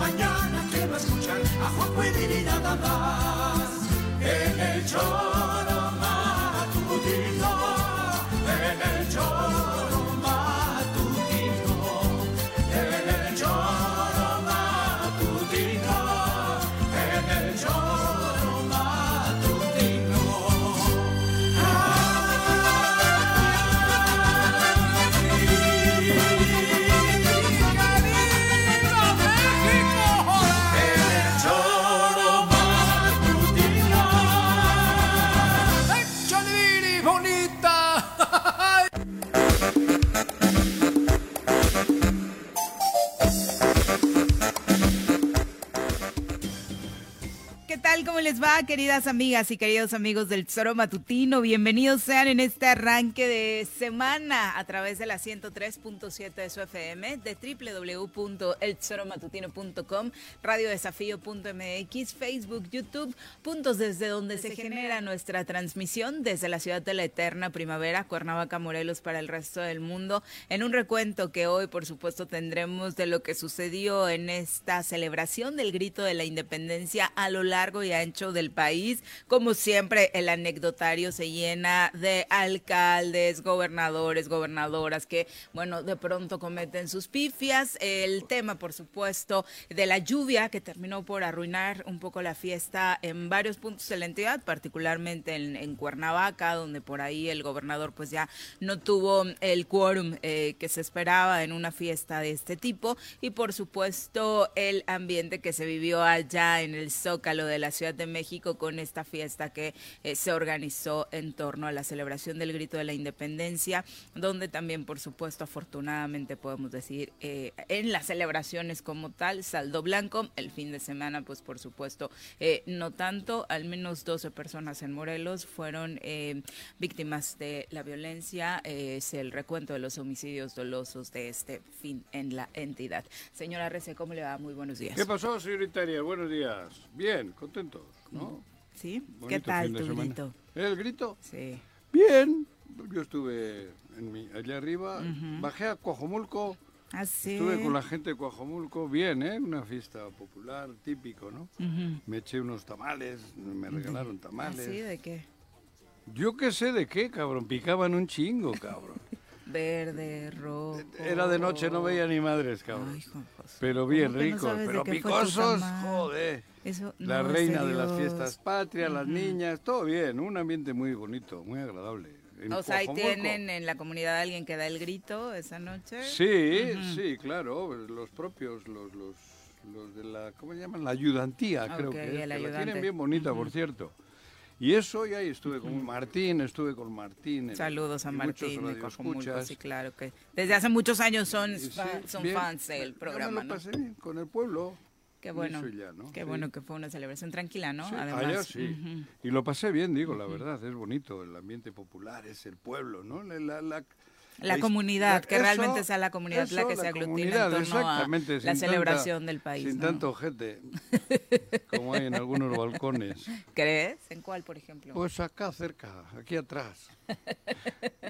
Mañana quiero escuchar a Juanjo y nada más. En el choro ¿Cómo les va, queridas amigas y queridos amigos del Tesoro Matutino? Bienvenidos sean en este arranque de semana a través de la 103.7 de su FM, de www.eltesoromatutino.com, radiodesafío.mx, Facebook, YouTube, puntos desde donde se genera nuestra transmisión desde la ciudad de la eterna primavera, Cuernavaca, Morelos, para el resto del mundo, en un recuento que hoy, por supuesto, tendremos de lo que sucedió en esta celebración del grito de la independencia a lo largo y ancho del país. Como siempre, el anecdotario se llena de alcaldes, gobernadores, gobernadoras que, bueno, de pronto cometen sus pifias. El tema, por supuesto, de la lluvia que terminó por arruinar un poco la fiesta en varios puntos de la entidad, particularmente en, en Cuernavaca, donde por ahí el gobernador pues ya no tuvo el quórum eh, que se esperaba en una fiesta de este tipo y por supuesto el ambiente que se vivió allá en el Zócalo de la Ciudad de México con esta fiesta que eh, se organizó en torno a la celebración del grito de la independencia, donde también, por supuesto, afortunadamente podemos decir, eh, en las celebraciones como tal, saldo blanco, el fin de semana, pues por supuesto, eh, no tanto, al menos 12 personas en Morelos fueron víctimas de la violencia, es el recuento de los homicidios dolosos de este fin en la entidad. Señora Rece, ¿cómo le va? Muy buenos días. ¿Qué pasó, señorita? Buenos días. Bien, contentos, ¿no? ¿Sí? ¿Qué tal tu semana. grito? ¿El grito? Sí. Bien. Yo estuve en mi, allá arriba, bajé a Coajomulco, Ah, sí. estuve con la gente de Coajomulco, bien, ¿eh? Una fiesta popular, típico, ¿no? Me eché unos tamales, me regalaron ¿Ah, tamales. sí? ¿De qué? Yo qué sé de qué, cabrón, picaban un chingo, cabrón. Verde, rojo. Era de noche, no veía ni madres, cabrón. Ay. Pero bien ¿Cómo que no ricos, pero picosos, joder. Eso, La no, reina de las fiestas patrias, las niñas, todo bien, un ambiente muy bonito, muy agradable. En O sea, ahí tienen en la comunidad alguien que da el grito esa noche. Sí, sí, claro, los propios, los, los, los de la, ¿cómo se llaman? La ayudantía, creo que es, el que la tienen bien bonita, por cierto. Y eso, y ahí estuve con Martín, estuve con Martín. Saludos a muchos Martín radioescuchas. sí, claro que desde hace muchos años son, Y sí, fa- son bien. fans del programa, me lo pasé bien con el pueblo. Qué bueno, Eso ya, ¿no? qué Sí. bueno que fue una celebración tranquila, ¿no? Sí, Además, allá sí. Y lo pasé bien, digo, la verdad, es bonito, el ambiente popular, es el pueblo, ¿no? La, la- la- comunidad, que eso- realmente sea la comunidad la que se la aglutina comunidad, en torno a la tanta- celebración del país, Sin ¿no? tanto gente, como hay en algunos balcones. ¿Crees? ¿En cuál, por ejemplo? Pues acá cerca, aquí atrás.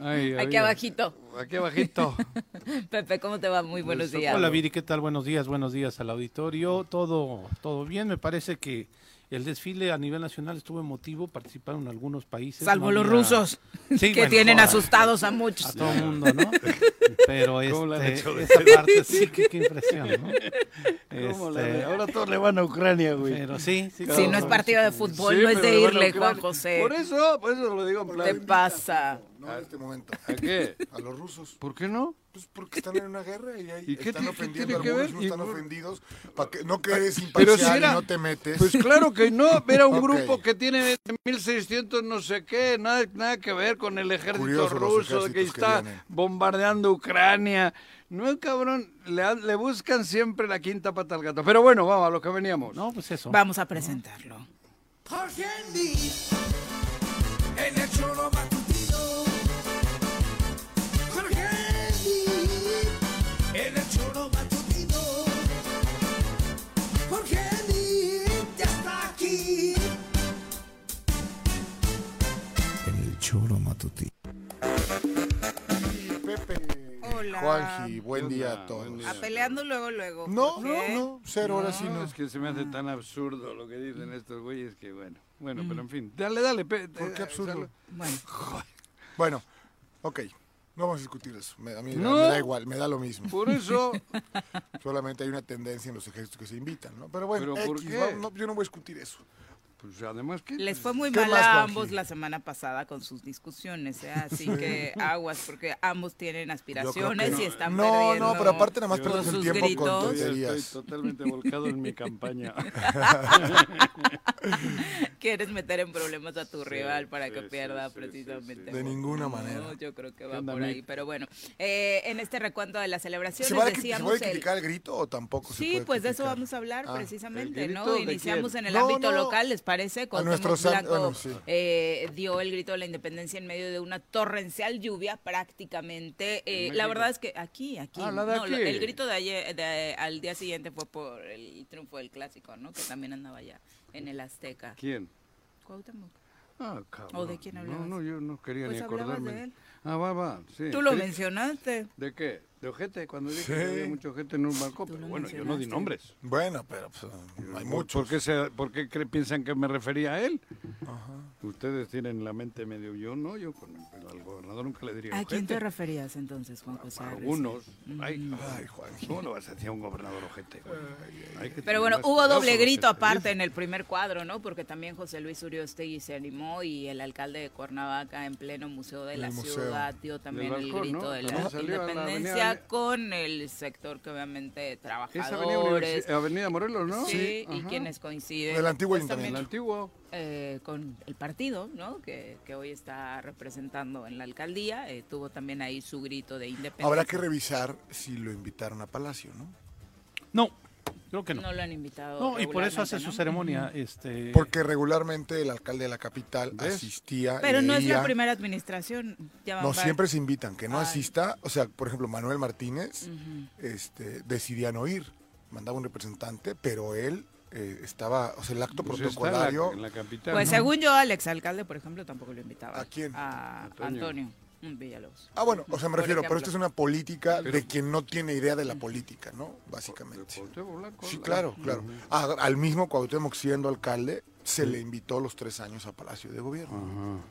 Ahí, Aquí había- abajito. Aquí abajito. Pepe, ¿cómo te va? Muy buenos días. Hola Viri, ¿qué tal? Buenos días, buenos días al auditorio. Todo, todo bien, me parece que El desfile a nivel nacional estuvo emotivo, participaron algunos países. Salvo no los había- rusos, Sí, que bueno, tienen joder, asustados a A muchos. todo el mundo, ¿no? Pero ¿Cómo le han este, esa parte sí, que qué impresión, ¿no? ¿Cómo la- Este, Ahora todos le van a Ucrania, güey. pero sí, sí. Si no es partido de fútbol, Sí, no es de a irle. Juan José. Por eso, por eso lo digo en ¿Qué plan. te pasa? No en este momento. ¿A qué? A los rusos. ¿Por qué no? Pues porque están en una guerra y, ahí ¿Y qué están qué ofendiendo tiene a que algunos, ver? no están ofendidos. Pa' que, no que eres Pero imparcial si era- y no te metes. Pues claro que no, era un grupo que tiene 1600 no sé qué, nada, nada que ver con el ejército Curioso ruso que está vienen. bombardeando Ucrania. No, cabrón, le, han- le buscan siempre la quinta pata al gato. Pero bueno, vamos a lo que veníamos. No, pues eso. Vamos a presentarlo. Jorge Andy, en el choro matutino. Pepe, Hola. Juanji, buen ¿Qué día a todos. Buen día. A peleando luego, luego. No, ¿Por no, qué? no, cero horas sí No, es que se me hace tan absurdo lo que dicen estos güeyes que bueno. Bueno, pero en fin. Dale, dale. pe- ¿Por qué eh, absurdo? sal- Bueno, Bueno, ok, no vamos a discutir eso. Me, a mí me- No. me da igual, me da lo mismo. Por eso. Solamente hay una tendencia en los ejércitos que se invitan, ¿no? Pero bueno, ¿Pero por X, qué? va- no, yo no voy a discutir eso. Pues además que. les fue muy ¿Qué mal a ambos la semana pasada con sus discusiones, ¿eh? así que aguas, porque ambos tienen aspiraciones no. y están No, perdiendo. no, pero aparte nada más con perdemos el tiempo con gritos. Yo tonterías. estoy totalmente volcado en mi campaña. Quieres meter en problemas a tu rival para sí, que sí, pierda sí, precisamente. De ninguna No, manera. yo creo que ¿Qué va por ahí. Pero bueno, eh, en este recuento de las celebraciones ¿Se va, a, cri- ¿Se decíamos puede el- criticar el grito o tampoco se Sí, puede pues de eso vamos a hablar Ah, precisamente, ¿el ¿no? Iniciamos quién? en el No, ámbito no. local, ¿les parece? Cuando Blanco bueno, sí. eh, dio el grito de la independencia en medio de una torrencial lluvia prácticamente. Eh, ¿En la verdad es que aquí, aquí. Ah, no, aquí. el grito de ayer, de- al día siguiente fue por el triunfo del clásico, ¿no? Que también andaba allá en el Azteca. ¿Quién? Cuauhtémoc. Ah, cabrón. ¿O de quién No, hablabas? no, yo no quería Pues ni acordarme. de él. Ah, va, va. Sí. Tú lo Sí. mencionaste. ¿De qué? ¿De ojete? Cuando dije Sí. que había mucho ojete en un balcón. Pero bueno, yo no di nombres. Bueno, pero pues, hay ¿Por- muchos. ¿Por qué, se- por qué cre- piensan que me refería a él? Ustedes tienen la mente medio yo, no, yo con el, al gobernador nunca le diría ¿A quién te referías entonces, Juan José? Arrece? Algunos. Ay, Ay, Juanji. ¿Cómo lo vas a decir a un gobernador ojete? güey? Hay que Pero bueno, hubo doble grito aparte en el primer cuadro, ¿no? Porque también José Luis Uriostegui se animó y el alcalde de Cuernavaca en pleno museo de la museo. ciudad dio también el balcón, grito ¿no? de a la independencia avenida- con el sector que obviamente Es Avenida, trabajadores, Avenida Morelos, ¿no? sí, y quienes coinciden Del antiguo pues, también, El antiguo. eh, con el partido, ¿no? Que, que hoy está representando en la alcaldía, eh, tuvo también ahí su grito de independencia. Habrá que revisar si lo invitaron a Palacio, ¿no? No, creo que no. No lo han invitado. No, y por eso hace su ceremonia. Este, Porque regularmente el alcalde de la capital ¿Ves? asistía. Pero no es la primera administración. ya No, siempre se invitan, que no Ay. asista. O sea, por ejemplo, Manuel Martínez este, decidía no ir, mandaba un representante, pero él eh, estaba, o sea, el acto Pues está en la- protocolario. en la, capital. Pues ¿no? según yo, al exalcalde, por ejemplo, tampoco lo invitaba. ¿A quién? A Antonio. Antonio, Villalobos. Ah, bueno, o sea, me refiero, pero esto es una política Pero- de quien no tiene idea de la política, ¿no? Básicamente. Blanco, Sí, claro, claro. A- al mismo Cuauhtémoc siendo alcalde, se le invitó los tres años a Palacio de Gobierno. Ajá.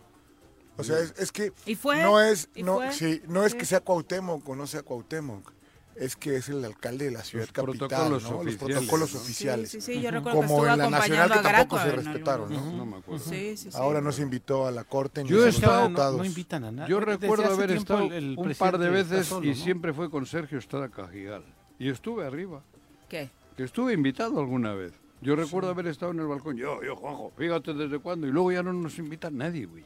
O sea, es, es que ¿Y fue? no es, ¿Y no, fue? sí, no es Sí. que sea Cuauhtémoc o no sea Cuauhtémoc, es que es el alcalde de la ciudad Los capital, protocolos ¿no? Los protocolos oficiales. Sí, sí, sí, yo recuerdo que Como en la nacional que tampoco Graco se respetaron, ¿no? No me acuerdo. Sí, sí, sí. Ahora no se invitó a la corte ni Yo a los estaba- no, diputados. no invitan a nadie. Yo recuerdo haber estado el- el un par de veces solo, y ¿no? siempre fue con Sergio Estrada Cajigal. Y estuve arriba. ¿Qué? Que estuve invitado alguna vez. Yo recuerdo haber estado en el balcón. Yo, yo, Juanjo, fíjate desde cuándo. Y luego ya no nos invita nadie, güey.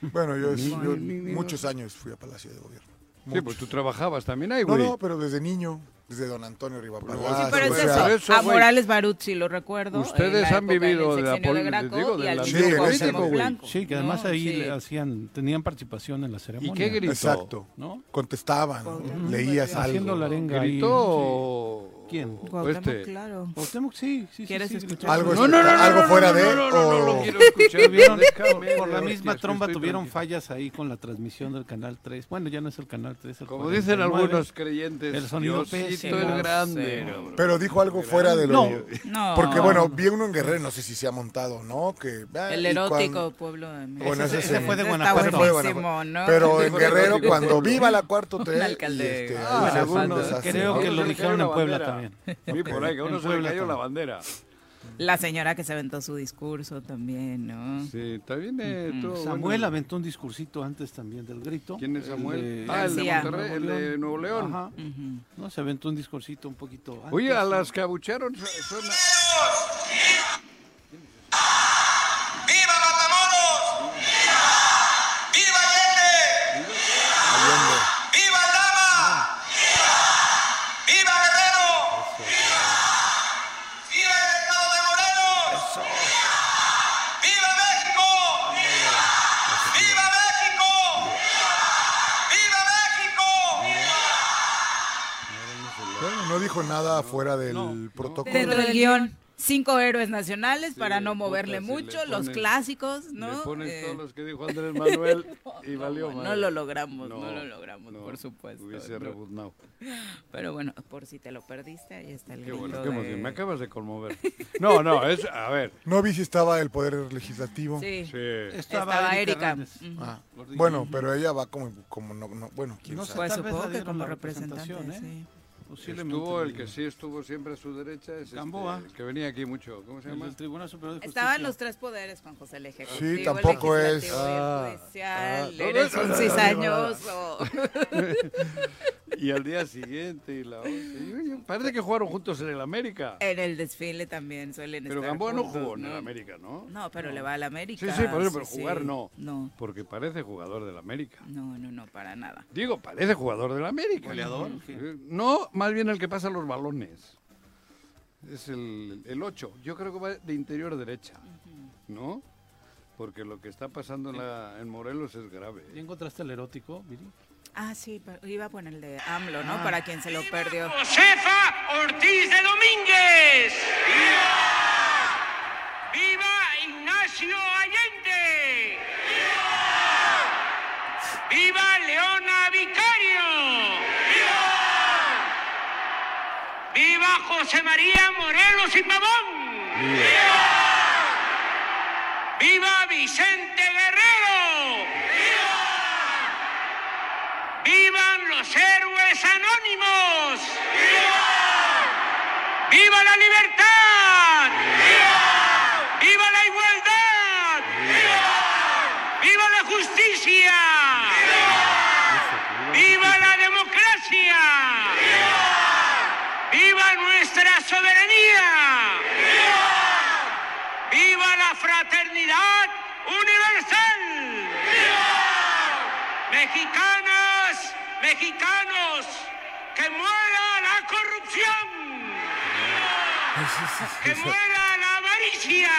Bueno, yo, Ni- yo ni- ni- muchos años fui a Palacio de Gobierno. Sí, Muchos. pues tú trabajabas también ahí, No, güey. no, pero desde niño, desde don Antonio Riva Pero Palacio, Sí, pero es eso. pero eso, a. Morales Barut sí lo recuerdo. Ustedes han vivido de la sexenio pol- Graco digo, y del al ambiente mismo político, Cuauhtémoc güey. Blanco. Sí, que además No, ahí sí. hacían, tenían participación en la ceremonia. ¿Y qué gritó? Exacto. ¿No? Contestaban, Cuauhtémoc leías algo. Haciendo la arenga ahí. ¿Gritó o, ¿Quién? Cuauhtémoc, este. claro. Cuauhtémoc, sí, sí, sí, ¿Quieres sí, escuchar? Algo, No, no, no, no, algo no, fuera no, de no, no, no, no lo o- quiero escuchar. Por la misma tromba tuvieron tranquilo. fallas ahí con la transmisión del Canal 3. Bueno, ya no es el Canal 3. el Como dicen 49. algunos creyentes, El sonido pésimo. el grande. Cero. Pero dijo algo fuera de lo... No. No. Porque bueno, vi uno en Guerrero, no sé si se ha montado, ¿no? Que, ah, El erótico cuando- pueblo de México. Bueno, ese, Ese sí. fue de Guanajuato. Ese fue de buenísimo, Guanajuato. ¿no? Pero en Guerrero, cuando viva la cuarto T, Un y alcalde. este, Ah, desastre, Creo que lo dijeron en la Puebla bandera. También. Sí, por ahí, que uno se le cayó la bandera. La señora que se aventó su discurso también, ¿no? Sí, también eh, estuvo Samuel bueno. aventó un discursito antes también del grito. ¿Quién es El Samuel? de- ah, el de. Monterrey, el de Nuevo León. Ajá. No, se aventó un discursito un poquito antes. Oye, a las que abucharon son... nada fuera del protocolo. Dentro del guion, cinco héroes nacionales para no puta, moverle si mucho, los clásicos, ¿no? Le pones Eh, todos los que dijo Andrés Manuel y valió no, no lo logramos, no, lo logramos, no, por supuesto. Hubiese no. rebuznado. Pero bueno, por si te lo perdiste, ahí está el Qué bueno, qué de-. Me acabas de conmover. No, no, es... A ver. No vi si estaba el Poder Legislativo. Sí. Sí. Estaba Erika. Ah, bueno, pero ella va como, como no, no- bueno, quién No sabe. Pues supongo que como representación, ¿eh? sí. Posiblemente Estuvo el que sí estuvo siempre a su derecha, es este, Gamboa. el que venía aquí mucho. ¿Cómo se llama? del Tribunal Superior de Justicia. Estaban los tres poderes, Juan José, el ejecutivo, Sí, tampoco el es- el Ah, judicial. ah, Eres todo un eso- cizañoso. Y al día siguiente y la otra. Y, Parece que jugaron juntos en el América. En el desfile también suelen Pero estar Gamboa no jugó en el América, ¿no? No, pero le va al América. Sí, sí, por eso, pero sí, jugar sí. no. No, Porque parece jugador del América. no, no, no, para nada. Digo, parece jugador del América. ¿Goleador? No, más bien el que pasa los balones. Es el, el 8. Yo creo que va de interior derecha. ¿No? Porque lo que está pasando en, la, en Morelos es grave. ¿Ya encontraste el erótico, Viri? Ah, sí, pero iba a poner el de AMLO, ¿no? Para quien se lo perdió. Josefa Ortiz de Domínguez. ¡Viva! ¡Viva Ignacio Allende! ¡Viva! ¡Viva Leona Vicario! ¡Viva! ¡Viva José María Morelos y Pavón! ¡Viva! ¡Viva Vicente Guerrero! ¡Vivan los héroes anónimos! ¡Viva! ¡Viva la libertad! ¡Viva! ¡Viva la igualdad! ¡Viva! ¡Viva la justicia! ¡Viva! ¡Viva la democracia! ¡Viva! ¡Viva nuestra soberanía! ¡Viva! ¡Viva la fraternidad universal! Mexicanas, mexicanos, que muera la corrupción, que muera la avaricia,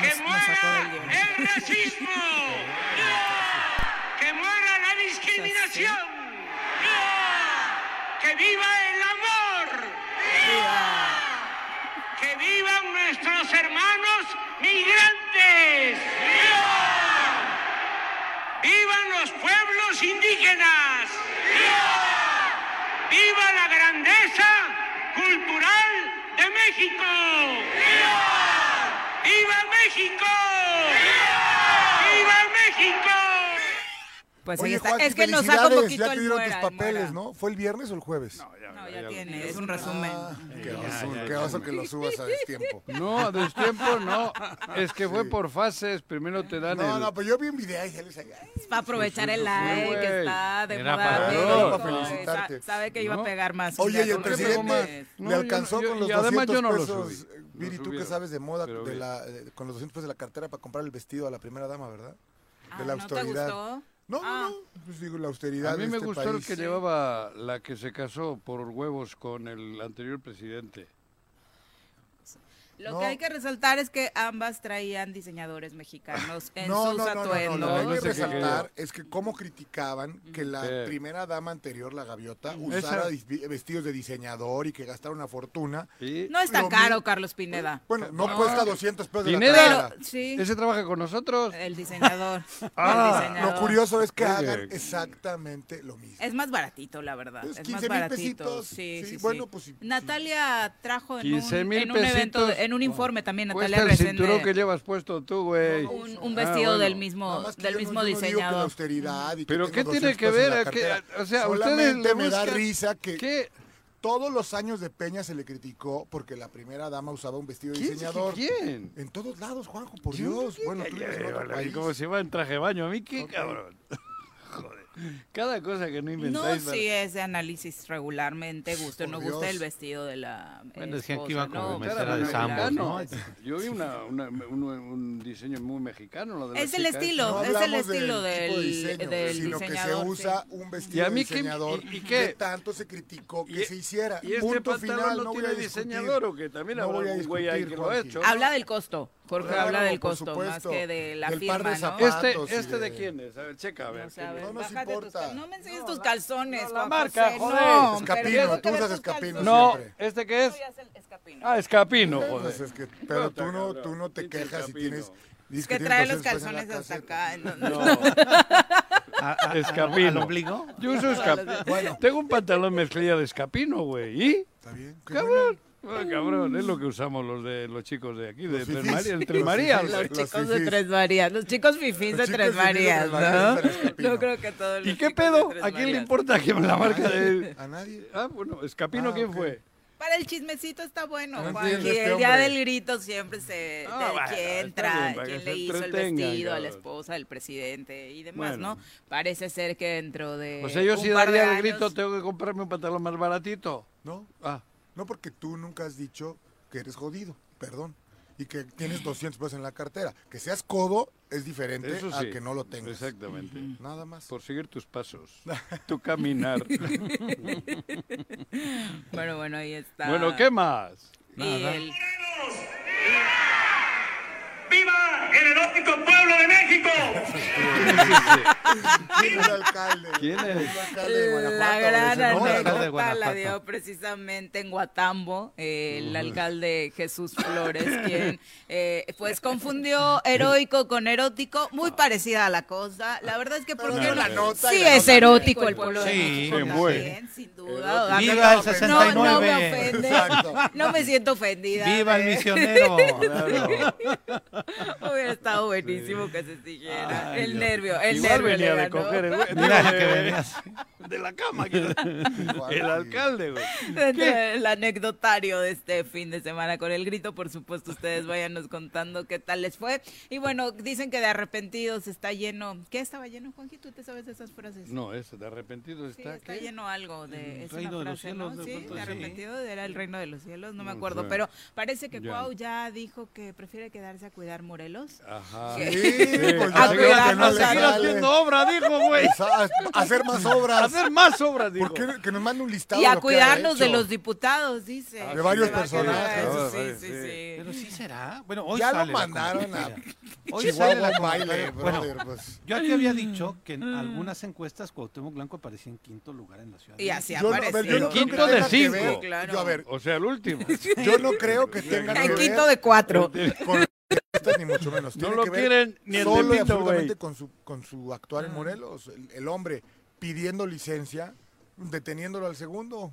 que muera el racismo, que muera la discriminación, que viva el amor, que vivan nuestros hermanos migrantes. ¡Vivan los pueblos indígenas! ¡Viva la grandeza cultural de México! ¡Viva México! ¡Viva México! Pues ahí Oye, está. Joaquín, es que nos saca un poquito ya te dieron tus el papeles. ¿no? ¿Fue el viernes o el jueves? No, ya tiene, es un resumen. Ah, qué oso, qué oso que lo subas a destiempo. No, a destiempo no. Es que fue por fases. Primero te dan No, el... no, pues yo vi un video y sales allá. Es para aprovechar el Sí, like, que está de Era moda. para- para felicitarte. sa- Sabe que iba No. a pegar más. Oye, y el presidente. No, le alcanzó no- con los y además 200 yo no lo pesos. Viri, tú que sabes de moda, con los 200 pesos de la cartera para comprar el vestido a la primera dama, ¿verdad? Ah, De la ¿no te gustó? No, Ah. no, no. Pues digo, la austeridad A mí de me este gustó el país. que llevaba la que se casó por huevos con el anterior presidente. Lo No. que hay que resaltar es que ambas traían diseñadores mexicanos en No, sus no, no, no, no, atuendos. Lo que hay No que resaltar es que cómo criticaban que la ¿Qué? primera dama anterior, la gaviota, Esa- usara dis- vestidos de diseñador y que gastara una fortuna. Y No es tan Lo caro, mi- Carlos Pineda. Bueno, no, No. cuesta 200 pesos de la Pineda. Pero, sí, ese trabaja con nosotros. el diseñador. Ah, el diseñador. Lo curioso es que hagan exactamente lo mismo. Es más baratito, la verdad. Es 15 más mil baratito. pesitos. Sí, Sí, sí, bueno, sí. pues, sí, Natalia trajo en un, 15 mil en un evento, pesitos. En un informe también, Cuesta Natalia el cinturón que llevas puesto tú, güey. un, un Ah, vestido bueno. del mismo, del no- mismo no diseñador. austeridad y que Pero ¿qué tiene 200 que ver? la ¿A qué- cartera. o sea, ustedes Solamente le me da risa que ¿Qué? todos los años de Peña se le criticó porque la primera dama usaba un vestido de diseñador. ¿Quién? En todos lados, Juanjo, por Dios. Bueno, tú vives en otro Ay, país. como si va en traje de baño a mí, qué cabrón. Cada cosa que no No, inventáis. sí es de análisis regularmente, guste o no Dios. guste el vestido de la Bueno, decían que esposa, iba como ¿no? mesera de. Yo vi una, una- un, un diseño muy mexicano. Lo de la Es el estilo, No es el del estilo tipo de del, diseño, del sino que se diseñador. sí. usa un ¿Y vestido a mí qué- diseñador y- y qué? que tanto se criticó que Y- se hiciera. ¿Y este Punto pantalón final, no, no voy tiene a discutir. diseñador o que también No voy a un güey ahí que lo ha hecho? Habla del costo, Jorge Claro, habla del costo, más que de la Del par firma, de ¿no? zapatos. Este, y este de de- quién es? A ver, checa, a ver. No sabes, No nos bájate tus importa. cal- no me enseñes tus calzones, No, la Juan marca, José, joder. no, Escapino, tú usas escapino calzones. No, siempre. ¿este qué es? Escapino. Ah, escapino, Pues joder. es que, pero tú no, tú no te quejas si escapino. tienes... Es que trae los 200 pesos en la calzones hasta acá. no, ¿A- Escapino. ¿Al ombligo? yo uso escapino. Bueno. Tengo un pantalón mezclilla de escapino, güey. ¿Y? Está bien. qué Cabrón. Ah, cabrón, es lo que usamos los de los chicos de aquí, de Los Tres. Marías, Tres Los Marías. fifís. güey. Los Los chicos de. Tres Marías, los chicos fifís Los de chicos Tres Marías, Tres Marías ¿no? Yo creo que todos ¿Y los qué chicos de pedo? ¿A quién le importa que la marca de...? ¿A nadie? Ah, bueno, Escapino, Ah, ¿quién fue? Para el chismecito está bueno, No Juan. Y este el día del grito siempre se... Ah, de bueno, quién que quién le hizo el vestido a la esposa del presidente y demás, Bueno. ¿no? Parece ser que dentro de O sea, yo un si daría el grito, tengo que comprarme un pantalón más baratito. No, Ah, no porque tú nunca has dicho que eres jodido, perdón. Y que tienes 200 pesos en la cartera. Que seas codo es diferente eso a que no lo tengas. Exactamente. Nada más. Por seguir tus pasos, tu caminar. Bueno, bueno, ahí está. bueno, ¿qué más? Y el- ¡Viva el erótico pueblo de México! ¿Quién es el alcalde? ¿Quién es? El alcalde de Guanajuato, La gran anécdota la dio precisamente en Guatambo eh, el alcalde Jesús Flores, quien eh, pues confundió heroico con erótico, muy parecida a la cosa. La verdad es que ¿por la no? nota Sí es erótico el pueblo de. México Sí, también, sin duda. ¡Viva el no, 69! No, no me ofende. Exacto. No me siento ofendida. ¡Viva el misionero! Hubiera estado buenísimo que se siguiera. Ay, el Dios. nervio, el Igual nervio venía de coger el güey. Mira que de- venía. De la cama. que- el alcalde, güey. Del anecdotario de este fin de semana con el grito, por supuesto, ustedes váyanos contando qué tal les fue. Y bueno, dicen que de arrepentidos está lleno. ¿Qué estaba lleno, Juanji? ¿Tú te sabes de esas frases? No, ese de arrepentido Sí, está. está ¿qué? lleno algo de es reino de una los frase, cielos, ¿no? de Sí, de sí. arrepentido era el reino de los cielos, no me No acuerdo, sé. pero parece que Ya. Cuau ya dijo que prefiere quedarse a cuidar Morelos. Ajá. Sí. Sí, pues A no a Seguir haciendo obra, dijo, güey. A- a hacer más obras. Hacer más obras, dijo. ¿Por qué que nos mande un listado Y a lo cuidarnos de los diputados, dice. De varios a personajes. eso, Ah, sí, sí, sí. sí. Pero sí será. Bueno, hoy Ya lo sale la mandaron a. Hoy sale la baile. Bueno, brother, pues. yo aquí había dicho que en algunas encuestas Cuauhtémoc Blanco aparecía en quinto lugar en la ciudad. Y así Yo no, a ver, apareció. que Quinto de cinco. Yo, a ver, O sea, el último. yo no creo que tenga que En quinto de cuatro. con ni mucho menos. No Tiene lo que ver quieren ni en solo y absolutamente con su, con su actuar en Morelos. El, el hombre pidiendo licencia, deteniéndolo al segundo.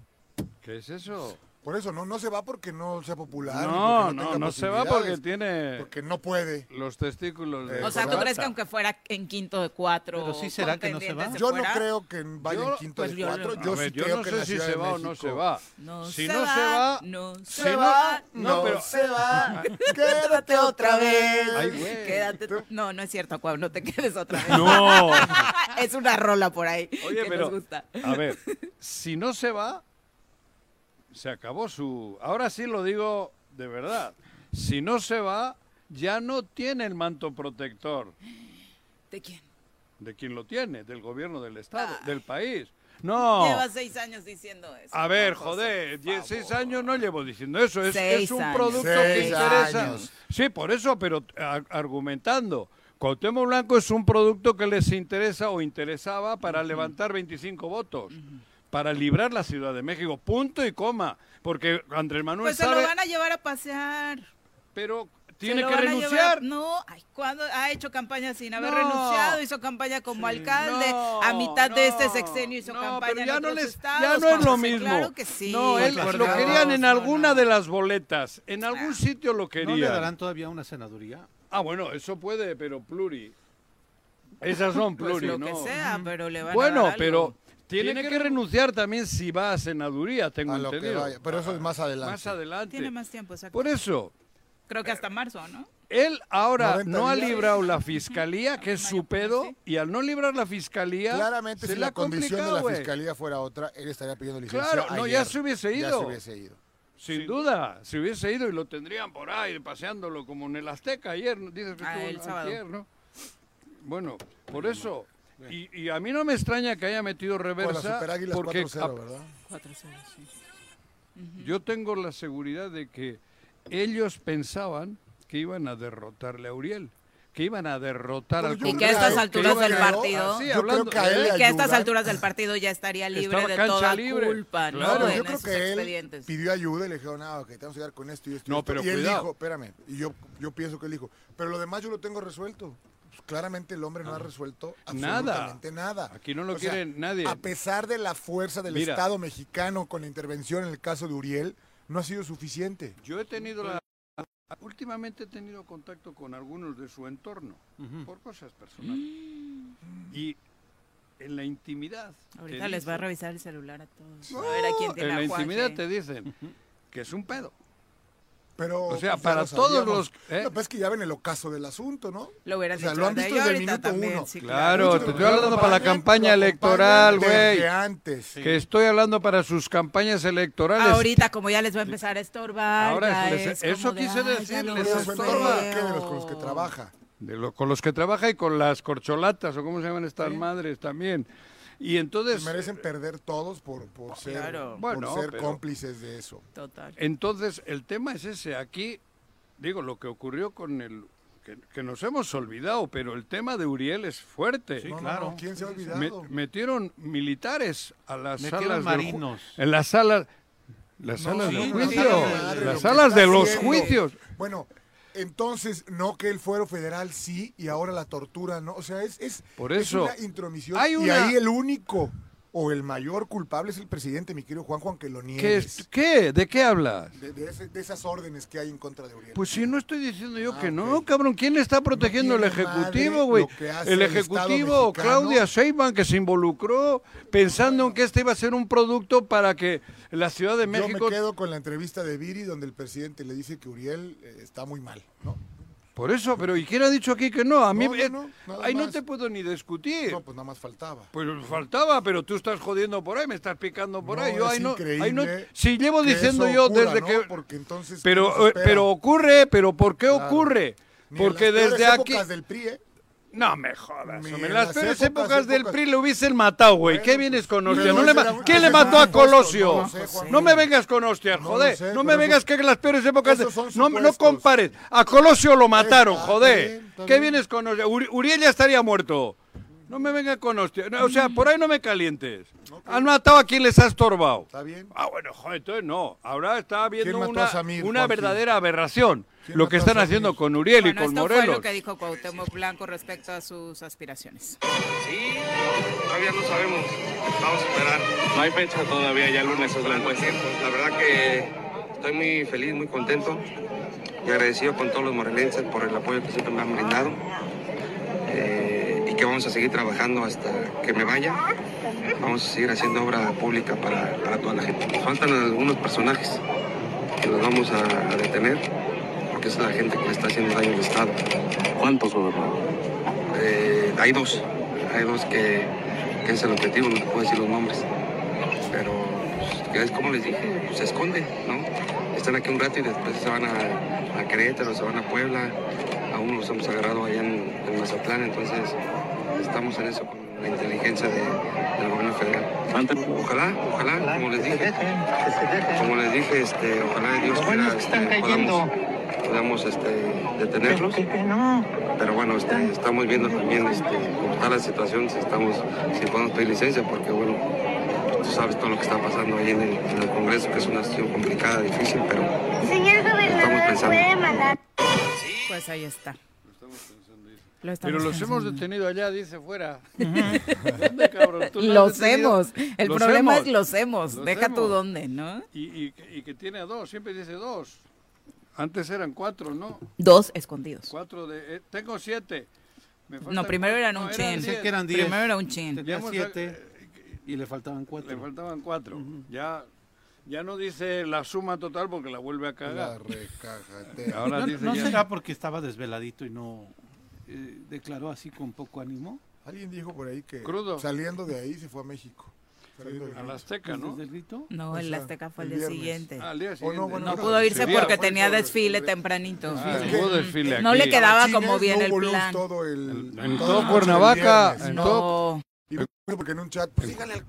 ¿Qué es eso? Por eso, no, no se va porque no sea popular. No, no, no se va porque tiene Porque no puede. los testículos. de Eh, O sea, ¿tú crees que aunque fuera en quinto de cuatro? Pero sí será que no se va. Yo fuera? no creo que vaya Yo- en quinto pues de yo- cuatro. Yo ver, sí yo creo no que sé la si Ciudad se va o no se va. No si se no va, se va, no se va, no, no pero- se va. Quédate otra vez. Ay, güey. Quédate. No, no es cierto, Cuau, no te quedes otra vez. No. es una rola por ahí Oye, que pero nos gusta. a ver, si no se va, se acabó su. Ahora sí lo digo de verdad. Si no se va, ya no tiene el manto protector ¿De quién? de quien lo tiene, del gobierno del estado, Ah. del país. No. Lleva seis años diciendo eso. A ver, joder, por 16 favor. años no llevo diciendo eso. Es, Seis es un años. producto que Seis interesa. años. Sí, por eso, pero a- argumentando. Cuauhtémoc Blanco es un producto que les interesa o interesaba para levantar 25 votos, para librar la Ciudad de México, punto y coma, porque Andrés Manuel Pues se lo van a llevar a pasear. pero tiene que van a renunciar. No, ay, ¿cuándo ha hecho campaña sin haber No. renunciado? Hizo campaña como alcalde. No, a mitad de este no, sexenio hizo no, campaña pero en ya no otros les- estados. ya no es lo mismo. Claro que sí. No, él lo querían en no, alguna no. de las boletas, en algún Ah. sitio lo ¿No querían. le darán todavía una senaduría? Ah, bueno, eso puede, pero pluri. Esas son Pues pluri, lo ¿no? que sea, pero le van a Bueno, dar algo. pero tiene, que, renunciar también si va a senaduría, tengo A lo que entendido. vaya. Pero eso es más adelante. Más adelante. Tiene más tiempo, exacto. Por eso, Creo que hasta marzo, ¿no? él ahora 90 no ha librado la fiscalía, que es su pedo, y al no librar la fiscalía, Claramente, se si la condición de la fiscalía fuera otra, él estaría pidiendo licencia. Claro, no, ya ayer. se hubiese Ya ido. se hubiese ido. Sin duda, si hubiese ido y lo tendrían por ahí paseándolo como en el Azteca ayer, ¿no? dices que Ah, estuvo el sábado. ¿no? Bueno, por eso. Y, y a mí no me extraña que haya metido Con la reversa Super Águilas porque 4-0, a- ¿verdad? 4-0, sí. yo tengo la seguridad de que ellos pensaban que iban a derrotarle a Uriel, que iban a derrotar al Y creo que a estas creo- alturas del creo- partido- creo que a él le Que a estas alturas del partido ya estaría libre Estaba de toda libre. culpa, ¿no? Claro. en yo creo esos que él pidió ayuda y le dijeron, no, que te vamos a ayudar con esto y esto. y No, esto". pero y él cuidado. dijo, espérame, y yo, yo pienso que él dijo, pero lo demás yo lo tengo resuelto. Claramente el hombre no ha resuelto Nada. absolutamente nada. Aquí no lo O sea, quiere nadie. A pesar de la fuerza del Mira. Estado mexicano con la intervención en el caso de Uriel, no ha sido suficiente. Yo he tenido la... Últimamente he tenido contacto con algunos de su entorno, por cosas personales. Y en la intimidad... Ahorita les va a dicen- revisar el celular a todos. a ver a quién tiene en la intimidad te dicen que es un pedo. Pero, O sea, pues, para lo todos los- ¿eh? Que pasa es que ya ven el ocaso del asunto, ¿no? Lo hubieras O sea, dicho lo han visto desde el ahorita minuto también, uno. sí, Claro, Mucho te estoy hablando para la campaña electoral, güey. antes. Que estoy hablando para sus campañas electorales. Ahorita, como ya les va a empezar a estorbar. Ahora ya les- es eso de, quise "Ay, ya decir, les eso estorba. ¿qué? de los con los que trabaja. De lo- con los que trabaja y con las corcholatas, o cómo se llaman estas madres también. Y entonces, merecen perder todos por, por ser, Claro. por Bueno, ser pero- cómplices de eso. Total. entonces el tema es ese. Aquí, digo, lo que ocurrió con el... Que, que nos hemos olvidado, pero el tema de Uriel es fuerte. Sí, No, claro. no, ¿Quién se ha olvidado? Me- metieron militares a las Metieron salas marinos. en las salas las No, salas sí, de juicio madre, las salas de los haciendo. juicios Bueno, entonces, no que el fuero federal sí y ahora la tortura no. O sea, es, es, Por es eso, una intromisión. hay Y ahí el único o el mayor culpable es el presidente, mi querido Juan Juan, que lo ¿Qué, niegues. es- ¿Qué? ¿De qué hablas? De, de ese- de esas órdenes que hay en contra de Uriel. Pues si no estoy diciendo yo Ah, que no, cabrón. ¿Quién está protegiendo No el Ejecutivo, güey? El Ejecutivo. Claudia Sheinbaum, que se involucró pensando en que este iba a ser un producto para que la Ciudad de Yo México... me quedo con la entrevista de Viri donde el presidente le dice que Uriel eh, está muy mal, ¿no? Por eso, pero ¿y quién ha dicho aquí que no? A mí No, no, no, nada ahí no te puedo ni discutir. No, pues nada más faltaba. Pues faltaba, pero tú estás jodiendo por ahí, me estás picando por ahí. Yo es ahí no, ahí no- si llevo diciendo yo ocurra, desde que Porque entonces, ¿qué pero eh, pero ocurre, pero ¿por qué Claro. ocurre? Ni en Porque las desde aquí del PRI, ¿eh? No me jodas, hombre. en las las peores épocas, épocas, del PRI le hubiesen matado, güey. ¿Qué vienes con hostia? pero No le ¿Quién le mató a Colosio? no lo sé, Juan. No me vengas con hostias, No lo joder. sé, No me vengas que las peores épocas... de- No, no compares. A Colosio lo mataron, joder. bien, ¿Qué vienes con hostias? Uri- Uriel ya estaría muerto. No me vengas con hostias. No, o sea, por ahí no me calientes. Han matado a quien les ha estorbado. Está bien. Ah, bueno, joder, entonces no. Ahora está ¿Quién viendo mató una, Samir, una verdadera aberración. ¿Quién Lo que están Samir? haciendo con Uriel Bueno, y con esto Morelos. fue lo que dijo Cuauhtémoc Blanco respecto a sus aspiraciones. Sí, todavía no sabemos. Vamos a esperar. No hay fecha todavía, ya el lunes es la encuesta. La verdad que estoy muy feliz, muy contento y agradecido con todos los morelenses por el apoyo que siempre me han brindado eh, y que vamos a seguir trabajando hasta que me vaya. Vamos a seguir haciendo obra pública para, para toda la gente. Faltan algunos personajes que los vamos a, a detener porque es la gente que le está haciendo daño al Estado. ¿Cuántos, gobernador? Eh, hay dos, hay dos que, que es el objetivo, no te puedo decir los nombres. Pero pues, es como les dije, pues, se esconde, ¿no? Están aquí un rato y después se van a, a Querétaro, se van a Puebla. Aún los hemos agarrado allá en, en Mazatlán, entonces estamos en eso con la inteligencia de- del gobierno federal. Ojalá, ojalá, como les dije, como les dije, este, ojalá Dios quiera, este, podamos, podamos este, detenerlos. Pero bueno, este, estamos viendo también este, cómo está la situación, si estamos, si podemos pedir licencia, porque bueno, tú sabes todo lo que está pasando ahí en el, en el Congreso, que es una situación complicada, difícil, pero Señor estamos gobernador, pensando. ¿puede mandar? Pues ahí está. Lo Pero los hemos detenido allá, dice fuera. ¿Dónde, cabrón? ¿Tú no has Los detenido? hemos. El Los problema hemos. es los hemos. Los Deja tú dónde, ¿no? Y, y, que- y que tiene a dos, siempre dice dos. Antes eran cuatro, ¿no? Dos escondidos. Cuatro de... eh, tengo siete. Me No, primero cuatro. eran un No, chin. diez. que eran diez. Primero era un chin. Tenía hemos- siete y le faltaban cuatro. Le faltaban cuatro. Ya... Ya no dice la suma total porque la vuelve a La cagar. recajatea. Ahora ¿No, dice no ya- será porque estaba desveladito y no eh, declaró así con poco ánimo? Alguien dijo por ahí que Crudo. saliendo de ahí se fue a México. A la Azteca, ¿no? ¿Desde el grito? No, O el sea, Azteca fue el el día siguiente. Ah, al día O no, siguiente. bueno, No no, pudo irse porque tenía por- desfile el- tempranito. Ah, hubo que- desfile No aquí. le quedaba como bien no el plan. todo el, En- en todo la Cuernavaca, en todo- No, Y me acuerdo porque en un chat, pues dígale al-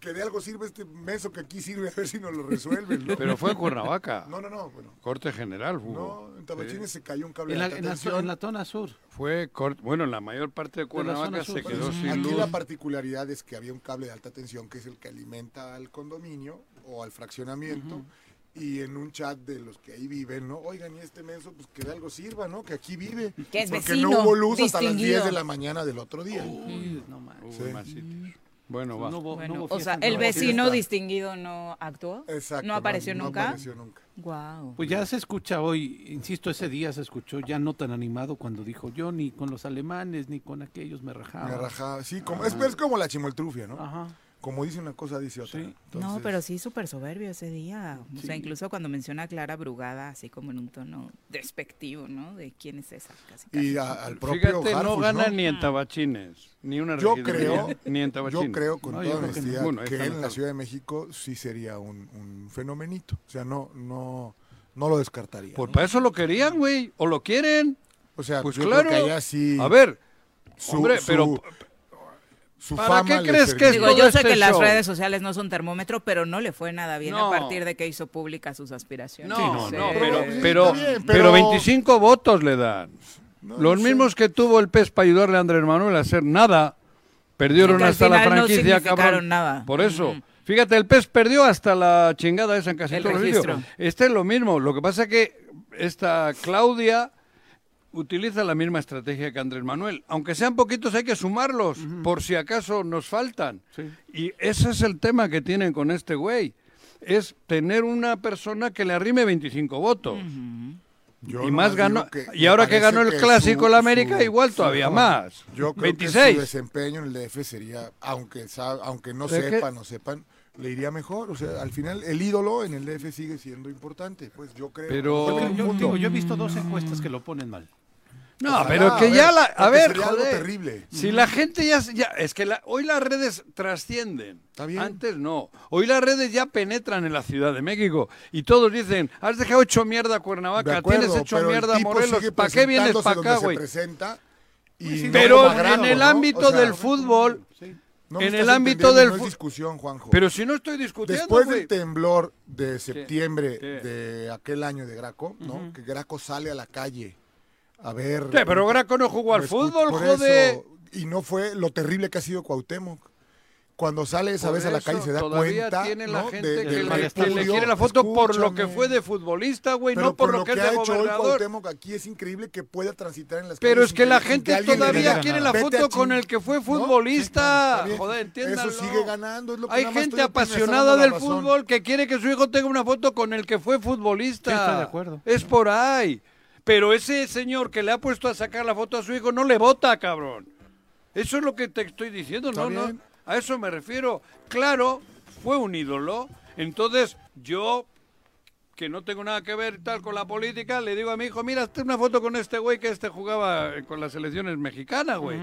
que de algo sirve este meso que aquí sirve, a ver si nos lo resuelven, ¿no? Pero fue en Cuernavaca. No, no, no, bueno. Corte general hubo. No, en Tabachines se cayó un cable En de la, alta en la- tensión. en la zona sur. Fue corte. Bueno, en la mayor parte de Cuernavaca se quedó Pues, sin Aquí luz. la particularidad es que había un cable de alta tensión que es el que alimenta al condominio o al fraccionamiento. Y en un chat de los que ahí viven, ¿no? Oigan, y este menso, pues que de algo sirva, ¿no? Que aquí vive. Que es Porque vecino, no hubo luz hasta las distinguido. 10 de la mañana del otro día. Uy, no más sitios. Bueno, va. No hubo- no bueno, o sea, no el vecino distinguido no actuó. Exacto. ¿No apareció no nunca? apareció nunca. Wow. Pues ya se escucha hoy, insisto, ese día se escuchó ya no tan animado cuando dijo yo ni con los alemanes ni con aquellos me rajaba. Me rajaba. Sí, como, es, es como la chimoltrufia, ¿no? Ajá. Como dice una cosa, dice otra. Sí. no, pero sí súper soberbio ese día. O sea, incluso cuando menciona a Clara Brugada, así como en un tono despectivo, ¿no? De quién es esa, casi. casi. Y a- al propio Fíjate, no gana ¿no? ni en tabachines, ni una Yo creo, ni en yo tabachines. creo con No, yo toda creo que no. honestidad que la en la. Ciudad de México sí sería un, un fenomenito. O sea, no, no, no lo descartaría. Pues ¿no? para eso lo querían, güey, o lo quieren. O sea, Pues yo claro. creo que allá sí. A ver, su- hombre, su- pero su ¿para fama qué crees que es Digo, todo yo sé este que las redes sociales no son termómetro, pero no le fue nada bien No. a partir de que hizo públicas sus aspiraciones. no, Sí. no, pero, pero, bien, pero pero- 25 votos le dan. No, Los no sé. mismos que tuvo el PES para ayudarle a Andrés Manuel a hacer nada. Perdieron hasta la no franquicia, cabrón. nada. Por eso. Fíjate, el PES perdió hasta la chingada esa en casi El registro. Este es lo mismo. Lo que pasa es que esta Claudia utiliza la misma estrategia que Andrés Manuel. Aunque sean poquitos, hay que sumarlos, por si acaso nos faltan. Sí. Y ese es el tema que tienen con este güey. Es tener una persona que le arrime 25 votos. Yo y más ganó. que y ahora que ganó el que clásico su- la América, su- igual su- todavía no, más. Yo creo que 26. su desempeño en el DF sería, aunque aunque no sepan o sepan, le iría mejor. O sea, al final el ídolo en el DF sigue siendo importante. Pues yo creo. Pero- Yo, mundo. digo, yo he visto dos encuestas que lo ponen mal. No, Ojalá, pero que ya ver, la. A ver, sería algo joder. terrible. Si la gente ya. ya es que la- hoy las redes trascienden. Está bien. Antes no. Hoy las redes ya penetran en la Ciudad de México. Y todos dicen: Has dejado hecho mierda a Cuernavaca, acuerdo, tienes hecho mierda a Morelos. ¿Para qué vienes para acá, güey? presenta y no Pero como en agrado, el ¿no? ámbito O sea, del fútbol. No en el ámbito del no es discusión, Juanjo. Pero si no estoy discutiendo. Después del temblor de septiembre de aquel año de Graco, ¿no? Que Graco sale a la calle a ver. Sí, pero Graco no jugó al fútbol, joder. eso, y no fue lo terrible que ha sido Cuauhtémoc. Cuando sale esa Por vez a la calle se da todavía cuenta. tiene la ¿no? gente de- que, del le, que le quiere la foto por lo que Escúchame. fue de futbolista, güey, Pero no por, por lo que, es de ha hecho hoy gobernador. Cuauhtémoc aquí es increíble que pueda transitar en las Pero calles es que la gente todavía quiere la "Vete a foto con ching-". el que fue futbolista. Joder, entiéndalo. Eso sigue ganando. Es lo que Hay gente apasionada del fútbol que quiere que su hijo tenga una foto con el que fue futbolista. Estoy de acuerdo. Es por ahí. Pero ese señor que le ha puesto a sacar la foto a su hijo no le vota, cabrón. Eso es lo que te estoy diciendo, Está ¿no? no. A eso me refiero. Claro, fue un ídolo. Entonces, yo, que no tengo nada que ver tal con la política, le digo a mi hijo, mira, hazte una foto con este güey que este jugaba con las selecciones mexicanas, güey.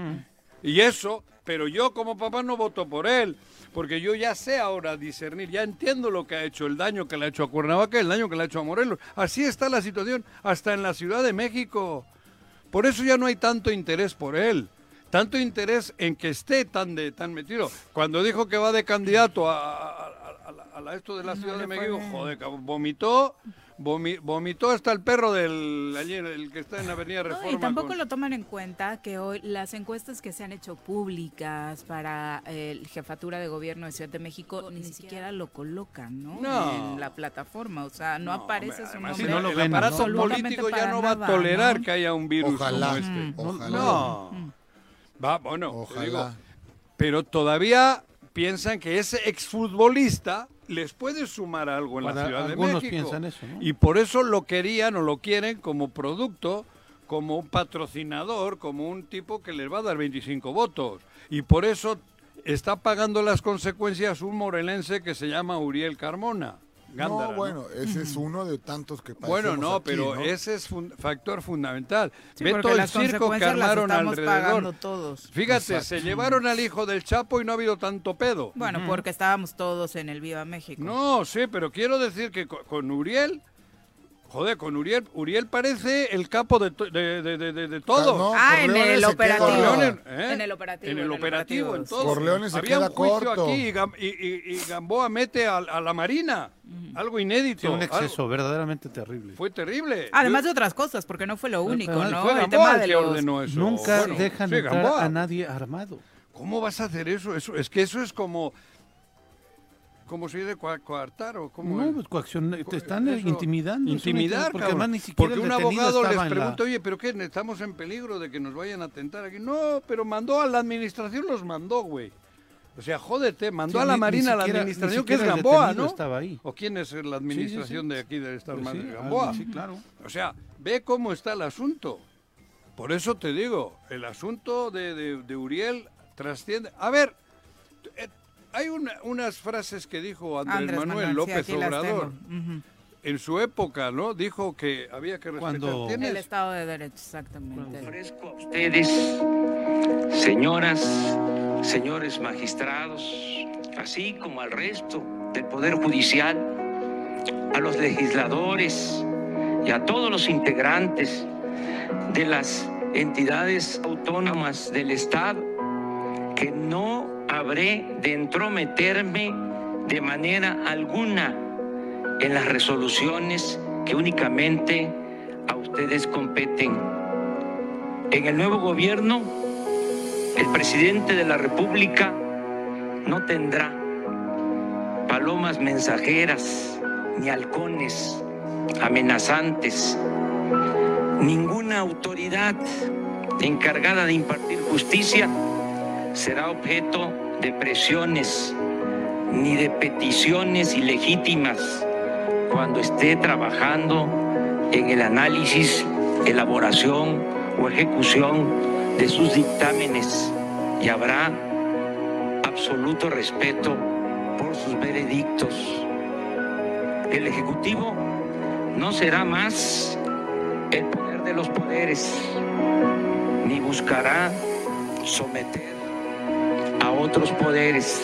Y eso, pero yo como papá no voto por él, porque yo ya sé ahora discernir, ya entiendo lo que ha hecho, el daño que le ha hecho a Cuernavaca, el daño que le ha hecho a Morelos. Así está la situación, hasta en la Ciudad de México. Por eso ya no hay tanto interés por él. Tanto interés en que esté tan de tan metido. Cuando dijo que va de candidato a, a- a- a la- a la- esto de la Ciudad de México, bien. joder, vomitó, vomi- vomitó hasta el perro del ayer, el que está en Avenida No, Reforma. y tampoco con- lo toman en cuenta que hoy las encuestas que se han hecho públicas para el jefatura de gobierno de Ciudad de México ni siquiera lo colocan, ¿no? No. En la plataforma, o sea, no, aparece su nombre. si no lo ven, el aparato político ya no va a tolerar ¿no? que haya un virus Ojalá, como este. Mm. ojalá. Va, bueno, Ojalá. digo, pero todavía piensan que ese exfutbolista les puede sumar algo en la Ciudad de algunos México. piensan eso, ¿no? Y por eso lo querían o lo quieren como producto, como un patrocinador, como un tipo que les va a dar 25 votos. Y por eso está pagando las consecuencias un morelense que se llama Uriel Carmona. Gándara, no, bueno, ese es uno de tantos que Bueno, no, aquí, pero ¿no? ese es un factor fundamental. Sí, Ve todo el circo que armaron estamos pagando alrededor. todos. Fíjate, Exacto. se llevaron al hijo del Chapo y no ha habido tanto pedo. Bueno, porque estábamos todos en el Viva México. No, sí, pero quiero decir que co- con, Uriel, joder, con Uriel, Uriel parece el capo de, to- de, de- de- de- de todo. No, ah, en Corleone el operativo. queda- Corleone, ¿eh? En el operativo. En el operativo, en todo. Corleone se Había queda un juicio corto. aquí y, Gam- y- y- y Gamboa mete a, a la Marina. Algo inédito. Sí, un algo- exceso verdaderamente terrible. Fue terrible. Además de otras cosas, porque no fue lo único, ¿no? fue el Gamboa tema el de que ordenó eso. Nunca Bueno, dejan sí, entrar a nadie armado. ¿Cómo vas a hacer eso? eso es que eso es como... Como si de cua- coartar o como... No, pues coacción, te están Eso, intimidando. Intimidar, intimida- porque además ni siquiera Porque un abogado les la- pregunta, oye, ¿pero qué? ¿Estamos en peligro de que nos vayan a atentar aquí? No, pero mandó a la administración, los mandó, güey. O sea, jódete, mandó Sí, a la ni- Marina a la administración, ni que es Gamboa, ¿no? estaba ahí. ¿O quién es la administración de aquí de esta Pues sí, Gamboa? alguien, sí, claro. O sea, ve cómo está el asunto. Por eso te digo, el asunto de, de- de Uriel trasciende. A ver, eh, hay una- unas frases que dijo Andrés, Andrés Manuel, López Obrador. En su época, ¿no? Dijo que había que respetar. El Estado de Derecho, exactamente. Ofrezco a ustedes, señoras, señores magistrados, así como al resto del Poder Judicial, a los legisladores y a todos los integrantes de las entidades autónomas del Estado, que no habré de entrometerme de manera alguna en las resoluciones que únicamente a ustedes competen. En el nuevo gobierno, el presidente de la República no tendrá palomas mensajeras ni halcones amenazantes. Ninguna autoridad encargada de impartir justicia será objeto de presiones ni de peticiones ilegítimas cuando esté trabajando en el análisis, elaboración o ejecución de sus dictámenes y habrá absoluto respeto por sus veredictos. El Ejecutivo no será más el poder de los poderes, ni buscará someter a otros poderes.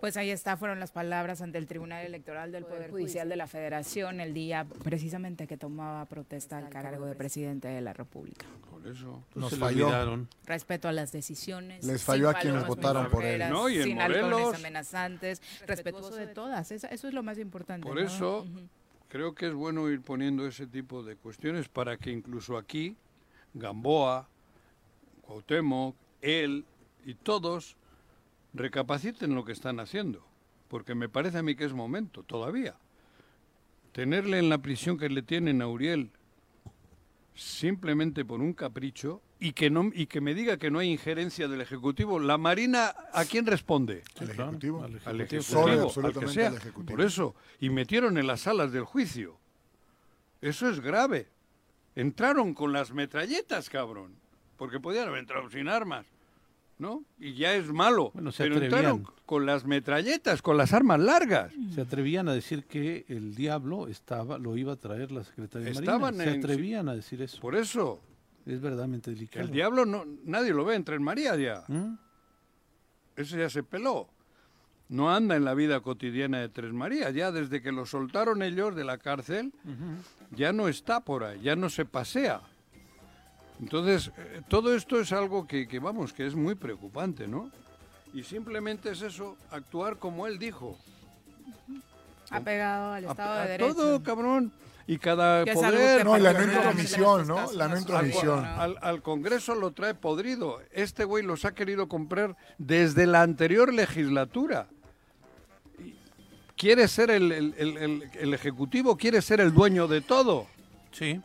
Pues ahí está, fueron las palabras ante el Tribunal Electoral del Poder Judicial de la Federación el día precisamente que tomaba protesta al cargo de presidente de la República. Por eso. Nos falló. olvidaron. Respeto a las decisiones. Les falló a quienes votaron por él. No, y en sin Morelos. halcones amenazantes, respetuoso de todas. Eso es lo más importante. Por ¿no? eso creo que es bueno ir poniendo ese tipo de cuestiones para que incluso aquí, Gamboa, Cuauhtémoc, él y todos recapaciten lo que están haciendo. Porque me parece a mí que es momento, todavía. Tenerle en la prisión que le tienen a Uriel simplemente por un capricho y que no y que me diga que no hay injerencia del ejecutivo la marina a quién responde El Ejecutivo. Al al Ejecutivo. Solo al que sea. al Ejecutivo. Por eso, y metieron en las salas del juicio. Eso es grave. Entraron con las metralletas, cabrón. Porque podían haber entrado sin armas. ¿No? Y ya es malo. Bueno, se pero atrevían. entraron con las metralletas, con las armas largas. Se atrevían a decir que el diablo estaba, lo iba a traer la Secretaría de Estaban Marina. Se en- atrevían a decir eso. Por eso, Es verdaderamente delicado. el diablo no, nadie lo ve en Tres María ya. ¿Mm? Eso ya se peló. No anda en la vida cotidiana de Tres Marías. Ya desde que lo soltaron ellos de la cárcel, ya no está por ahí, ya no se pasea. Entonces, eh, todo esto es algo que, que, vamos, que es muy preocupante, ¿no? Y simplemente es eso, actuar como él dijo. Apegado al Estado A- de a Derecho. todo, cabrón. Y cada poder... No, la no intromisión, ¿no? La no intromisión. Al, al Congreso lo trae podrido. Este güey los ha querido comprar desde la anterior legislatura. Quiere ser el, el- el- el- el Ejecutivo, quiere ser el dueño de todo. Sí.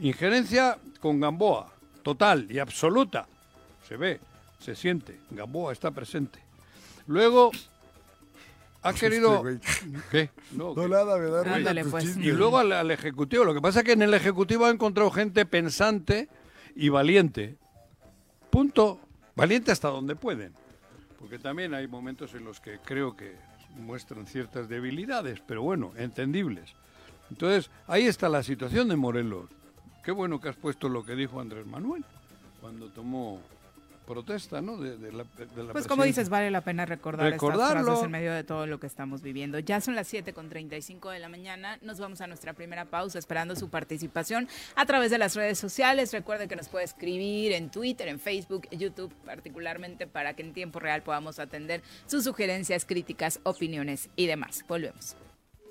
Injerencia con Gamboa, total y absoluta. Se ve, se siente. Gamboa está presente. Luego ha querido... güey. ¿Qué? No, No, ¿qué? nada, me da risa Ándale, tus pues. Y luego al, al Ejecutivo. Lo que pasa es que en el Ejecutivo ha encontrado gente pensante y valiente. Punto. Valiente hasta donde pueden. Porque también hay momentos en los que creo que muestran ciertas debilidades, pero bueno, entendibles. Entonces, ahí está la situación de Morelos. Qué bueno que has puesto lo que dijo Andrés Manuel cuando tomó protesta, ¿no? De, de la, de la Pues como dices, vale la pena recordar estas Recordarlo. frases en medio de todo lo que estamos viviendo. Ya son las 7 con 35 de la mañana. Nos vamos a nuestra primera pausa esperando su participación a través de las redes sociales. Recuerde que nos puede escribir en Twitter, en Facebook, YouTube, particularmente para que en tiempo real podamos atender sus sugerencias, críticas, opiniones y demás. Volvemos.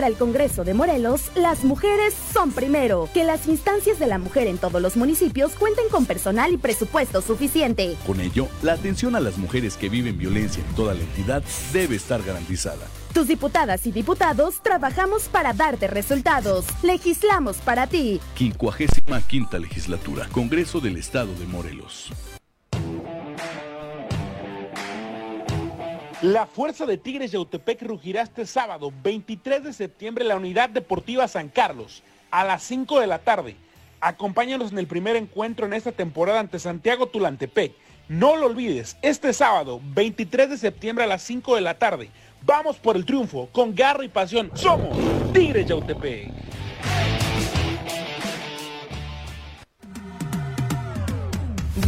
Para el Congreso de Morelos, las mujeres son primero. Que las instancias de la mujer en todos los municipios cuenten con personal y presupuesto suficiente. Con ello, la atención a las mujeres que viven violencia en toda la entidad debe estar garantizada. Tus diputadas y diputados trabajamos para darte resultados. Legislamos para ti. 55 legislatura, Congreso del Estado de Morelos. La Fuerza de Tigres Yautepec rugirá este sábado 23 de septiembre en la Unidad Deportiva San Carlos a las 5 de la tarde. Acompáñanos en el primer encuentro en esta temporada ante Santiago Tulantepec. No lo olvides, este sábado 23 de septiembre a las 5 de la tarde. Vamos por el triunfo con garra y pasión. Somos Tigres Yautepec.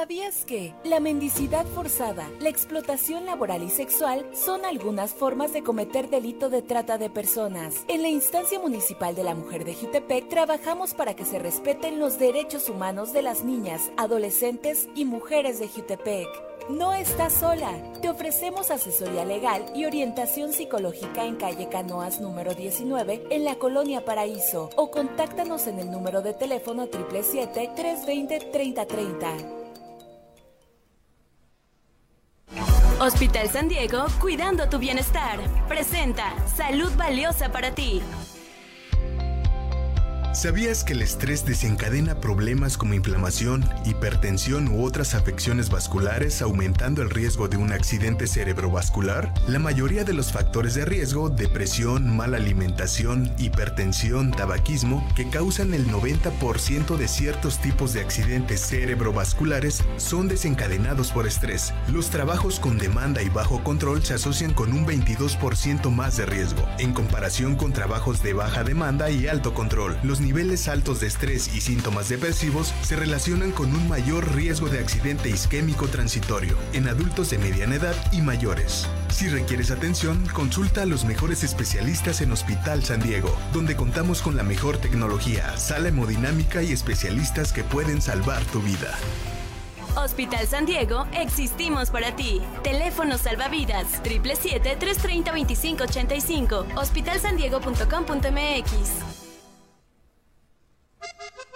¿Sabías que la mendicidad forzada, la explotación laboral y sexual son algunas formas de cometer delito de trata de personas? En la instancia municipal de la mujer de Jutepec trabajamos para que se respeten los derechos humanos de las niñas, adolescentes y mujeres de Jutepec. No estás sola. Te ofrecemos asesoría legal y orientación psicológica en calle Canoas número 19 en la colonia Paraíso o contáctanos en el número de teléfono 777-320-3030. Hospital San Diego, cuidando tu bienestar. Presenta Salud Valiosa para ti. ¿Sabías que el estrés desencadena problemas como inflamación, hipertensión u otras afecciones vasculares aumentando el riesgo de un accidente cerebrovascular? La mayoría de los factores de riesgo, depresión, mala alimentación, hipertensión, tabaquismo, que causan el 90% de ciertos tipos de accidentes cerebrovasculares, son desencadenados por estrés. Los trabajos con demanda y bajo control se asocian con un 22% más de riesgo, en comparación con trabajos de baja demanda y alto control. Niveles altos de estrés y síntomas depresivos se relacionan con un mayor riesgo de accidente isquémico transitorio en adultos de mediana edad y mayores. Si requieres atención, consulta a los mejores especialistas en Hospital San Diego, donde contamos con la mejor tecnología, sala hemodinámica y especialistas que pueden salvar tu vida. Hospital San Diego, existimos para ti. Teléfono salvavidas 777-330-2585. Hospitalsandiego.com.mx.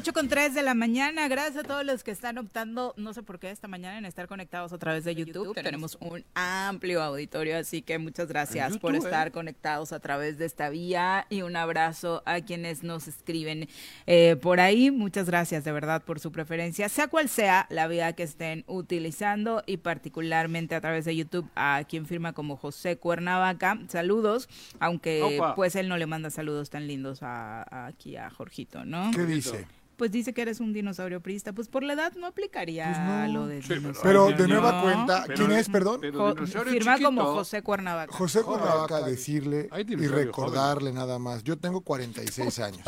Ocho con tres de la mañana. Gracias a todos los que están optando, no sé por qué esta mañana, en estar conectados a través de YouTube. Tenemos un amplio auditorio, así que muchas gracias por YouTube, estar ¿eh? conectados a través de esta vía y un abrazo a quienes nos escriben eh, por ahí. Muchas gracias de verdad por su preferencia, sea cual sea la vía que estén utilizando y particularmente a través de YouTube a quien firma como José Cuernavaca. Saludos, aunque Opa. pues él no le manda saludos tan lindos a, a- aquí a Jorgito, ¿no? ¿Qué dice? Pues dice que eres un dinosaurio prista. Pues por la edad no aplicaría Pues lo de pero- dinosaurio. Pero de nueva No. cuenta, ¿quién es, perdón? Jo- firma como José Cuernavaca. José Cuernavaca, decirle y recordarle nada más. Yo tengo 46 años.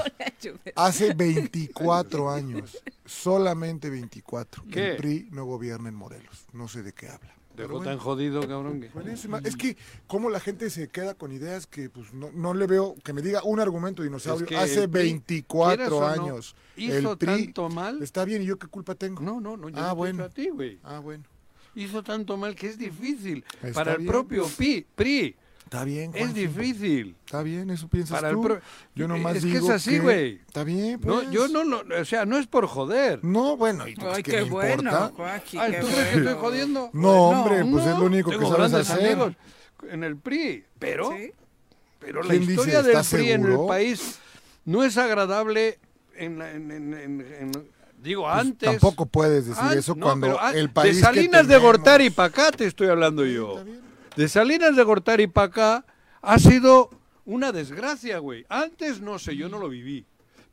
Hace 24 años, solamente 24, que el PRI no gobierna en Morelos. No sé de qué habla. Dejó bueno. tan jodido, cabrón. que- Buenísima. Es que cómo la gente se queda con ideas que pues no, no le veo que me diga un argumento dinosaurio Es que hace el PRI, 24 quieras o no, años. hizo el tanto mal. Está bien, ¿y yo qué culpa tengo? No, no, no. Yo Ah, no bueno. a ti, güey. Ah, bueno. Hizo tanto mal que es difícil. Está Para el propio PI, PRI. Está bien, Es Juanji. difícil. Está bien, eso piensas Para el tú. pro- Yo nomás es que digo es así, que- güey. Está bien, No, pues. yo no, lo- o sea, no es por joder. No, bueno, ¿y tú Ay, qué qué bueno, importa? Joaquín, Ay, qué ¿tú crees que bueno. estoy jodiendo? No, hombre, pues es lo único que Tengo sabes grandes hacer. amigos en el PRI, pero, pero la ¿Quién dice? historia del ¿Estás PRI en el seguro? país no es agradable en, la- en- en- en- en- digo, Pues antes... tampoco puedes decir An- eso no, cuando pero el país De que Salinas de Gortari para acá te estoy hablando yo. De Salinas de Gortari para acá ha sido una desgracia, güey. Antes no sé, yo no lo viví.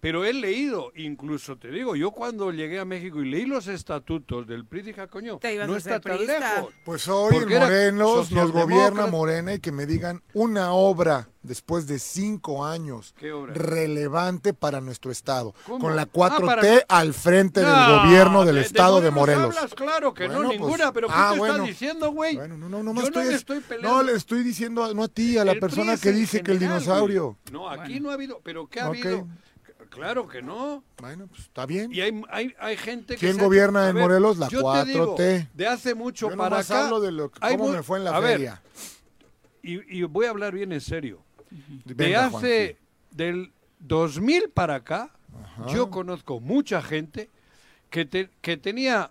Pero he leído, incluso te digo, yo cuando llegué a México y leí los estatutos del PRI, dije, "Ah, coño, no a está tan lejos. Pues hoy en Morelos nos gobierna Morena y que me digan una obra después de cinco años relevante para nuestro estado, ¿Cómo? con la Ah, 4T para- al frente No, del gobierno del de- estado de Morelos Morelos. hablas, claro que Bueno, no, pues, ninguna, pero ¿qué ah, te bueno. estás diciendo, güey? Bueno, no, no, no, Yo estoy, no le es- estoy peleando. no, le estoy diciendo no a ti, a la El persona que dice que el dinosaurio. No, aquí no ha habido, pero ¿qué ha habido? Claro que no. Bueno, pues está bien. Y hay, hay, hay gente que... ¿Quién se gobierna a en ver, Morelos? La yo te 4T. digo, de hace mucho Yo para acá... hablo de lo que- cómo me fue en la a ver, feria. y, y voy a hablar bien en serio. De Venga, hace... Del 2000 para acá, yo conozco mucha gente que, te- que tenía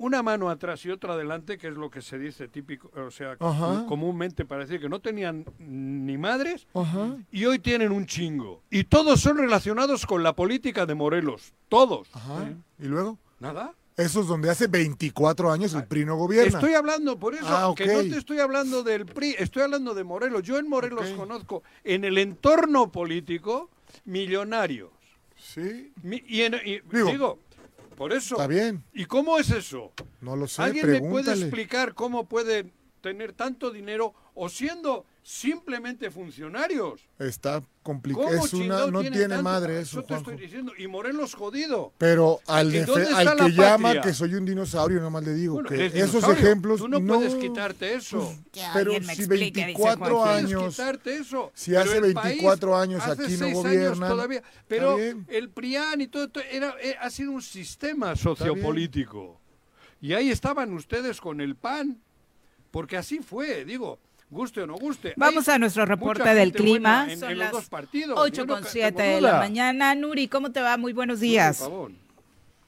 una mano atrás y otra adelante, que es lo que se dice típico, o sea, Ajá. comúnmente para decir que no tenían ni madres, Ajá. y hoy tienen un chingo. Y todos son relacionados con la política de Morelos. Todos. Ajá. ¿Y luego? Nada. Eso es donde hace 24 años el PRI no gobierna. Estoy hablando, por eso, Ah, que no te estoy hablando del PRI, estoy hablando de Morelos. Yo en Morelos conozco en el entorno político millonarios. Sí. Mi- y, en- y- Digo, digo, por eso. está bien. ¿Y cómo es eso? No lo sé, ¿Alguien me puede explicar cómo pueden tener tanto dinero o siendo simplemente funcionarios? Está complicado. ¿Cómo Es una, no tiene tanto? madre eso, Eso te Juanjo. estoy diciendo. Y Morelos jodido. Pero al, ¿Y defe- dónde está al la que llama patria? que soy un dinosaurio, nomás le digo Bueno, que esos dinosaurio. ejemplos Tú no, puedes quitarte eso. pero alguien me si explique, dice 24 Joaquín. Puedes años, quitarte eso. si Pero hace el país 24 años hace aquí no gobiernan, todavía. Pero el PRIAN y todo esto era, eh, ha sido un sistema sociopolítico. Y ahí estaban ustedes con el PAN. Porque así fue, digo, guste o no guste. Vamos Hay a nuestro reporte del clima. en- Son en los las dos partidos. 8 yo no con ca- 7 tengo de la mañana. Nuri, ¿cómo te va? Muy buenos días. Por favor.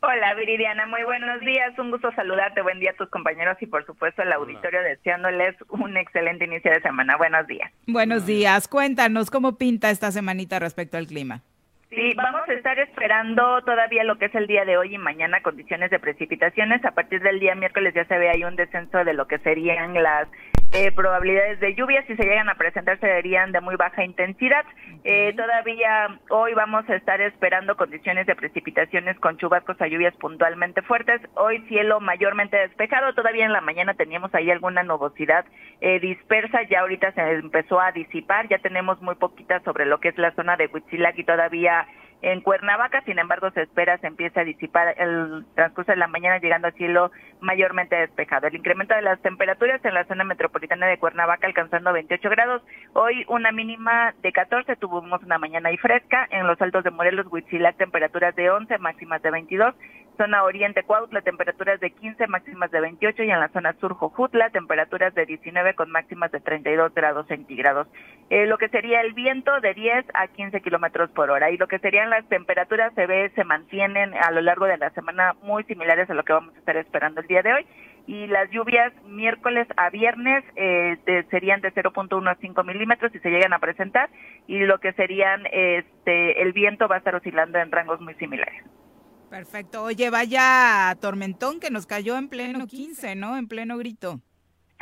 Hola Viridiana, muy buenos días, un gusto saludarte, buen día a tus compañeros y por supuesto al auditorio deseándoles un excelente inicio de semana. Buenos días. Buenos días. Cuéntanos cómo pinta esta semanita respecto al clima. Sí, vamos a estar esperando todavía lo que es el día de hoy y mañana condiciones de precipitaciones. A partir del día miércoles ya se ve ahí un descenso de lo que serían las eh, probabilidades de lluvia. Si se llegan a presentar, serían de muy baja intensidad. Eh, todavía hoy vamos a estar esperando condiciones de precipitaciones con chubascos a lluvias puntualmente fuertes. Hoy cielo mayormente despejado. Todavía en la mañana teníamos ahí alguna nubosidad eh, dispersa. Ya ahorita se empezó a disipar. Ya tenemos muy poquita sobre lo que es la zona de Huitzilac y todavía en Cuernavaca, sin embargo, se espera se empiece a disipar el transcurso de la mañana, llegando a cielo mayormente despejado. El incremento de las temperaturas en la zona metropolitana de Cuernavaca alcanzando 28 grados. Hoy una mínima de 14, tuvimos una mañana y fresca. En los altos de Morelos, Huitzilac, temperaturas de 11, máximas de 22. Zona Oriente Cuautla, temperaturas de 15, máximas de 28 y en la zona sur Jojutla, temperaturas de 19 con máximas de 32 grados centígrados. Eh, lo que sería el viento de 10 a 15 kilómetros por hora y lo que serían las temperaturas se ve se mantienen a lo largo de la semana muy similares a lo que vamos a estar esperando el día de hoy y las lluvias miércoles a viernes eh, de- serían de 0.1 a 5 milímetros si se llegan a presentar y lo que serían este el viento va a estar oscilando en rangos muy similares. Perfecto. Oye, vaya tormentón que nos cayó en pleno 15, ¿no? En pleno grito.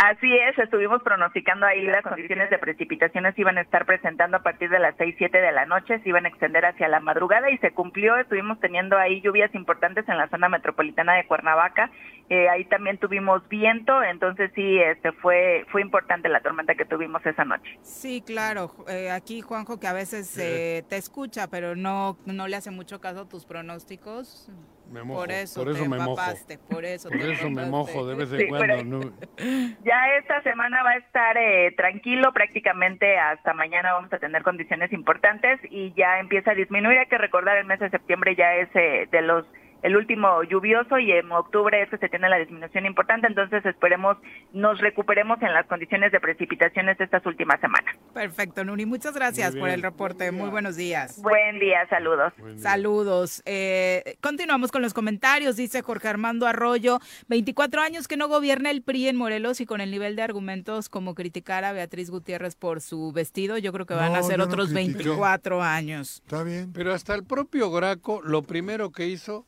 Así es, estuvimos pronosticando ahí las condiciones de precipitaciones iban a estar presentando a partir de las 6, 7 de la noche, se iban a extender hacia la madrugada y se cumplió, estuvimos teniendo ahí lluvias importantes en la zona metropolitana de Cuernavaca, eh, ahí también tuvimos viento, entonces sí, este fue fue importante la tormenta que tuvimos esa noche. Sí, claro. Eh, aquí, Juanjo, que a veces eh, te escucha, pero no, no le hace mucho caso a tus pronósticos. Me mojo, por eso, por eso te me mojo. por eso. Por te eso me mojo de vez en Sí, cuando. Ya esta semana va a estar eh, tranquilo, prácticamente hasta mañana vamos a tener condiciones importantes y ya empieza a disminuir. Hay que recordar el mes de septiembre ya es eh, de los el último lluvioso y en octubre es que se tiene la disminución importante, entonces esperemos nos recuperemos en las condiciones de precipitaciones de estas últimas semanas. Perfecto, Nuri. Muchas gracias por el reporte. Muy buenos días. Buen día, saludos. Saludos. Eh, continuamos con los comentarios. Dice Jorge Armando Arroyo, 24 años que no gobierna el PRI en Morelos y con el nivel de argumentos como criticar a Beatriz Gutiérrez por su vestido, yo creo que van a ser no otros critico. 24 años. Está bien. Pero hasta el propio Graco, lo primero que hizo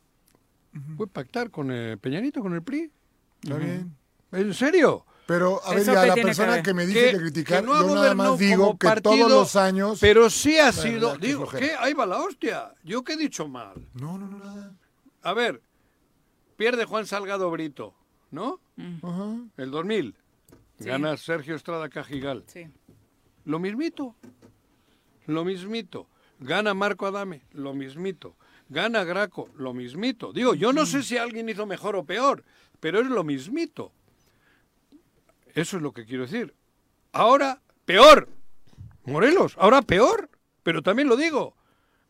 fue pactar con el Peñanito, con el PRI. Está bien. ¿En serio? Pero, a ver, ¿Eso ya qué la persona que, me dice Que- que criticar, que no yo nada más digo que partido, todos los años... Pero sí ha sido, digo. ¿qué? Ahí va la hostia. ¿Yo qué he dicho mal? No, no, no, nada. A ver, pierde Juan Salgado Brito, ¿no? Ajá. El 2000. Sí. Gana Sergio Estrada Cajigal. Sí. Lo mismito. Lo mismito. Gana Marco Adame. Lo mismito. Gana Graco. Lo mismito. Digo, yo no sé si alguien hizo mejor o peor, pero es lo mismito. Eso es lo que quiero decir. Ahora, peor. Morelos, ahora peor. Pero también lo digo.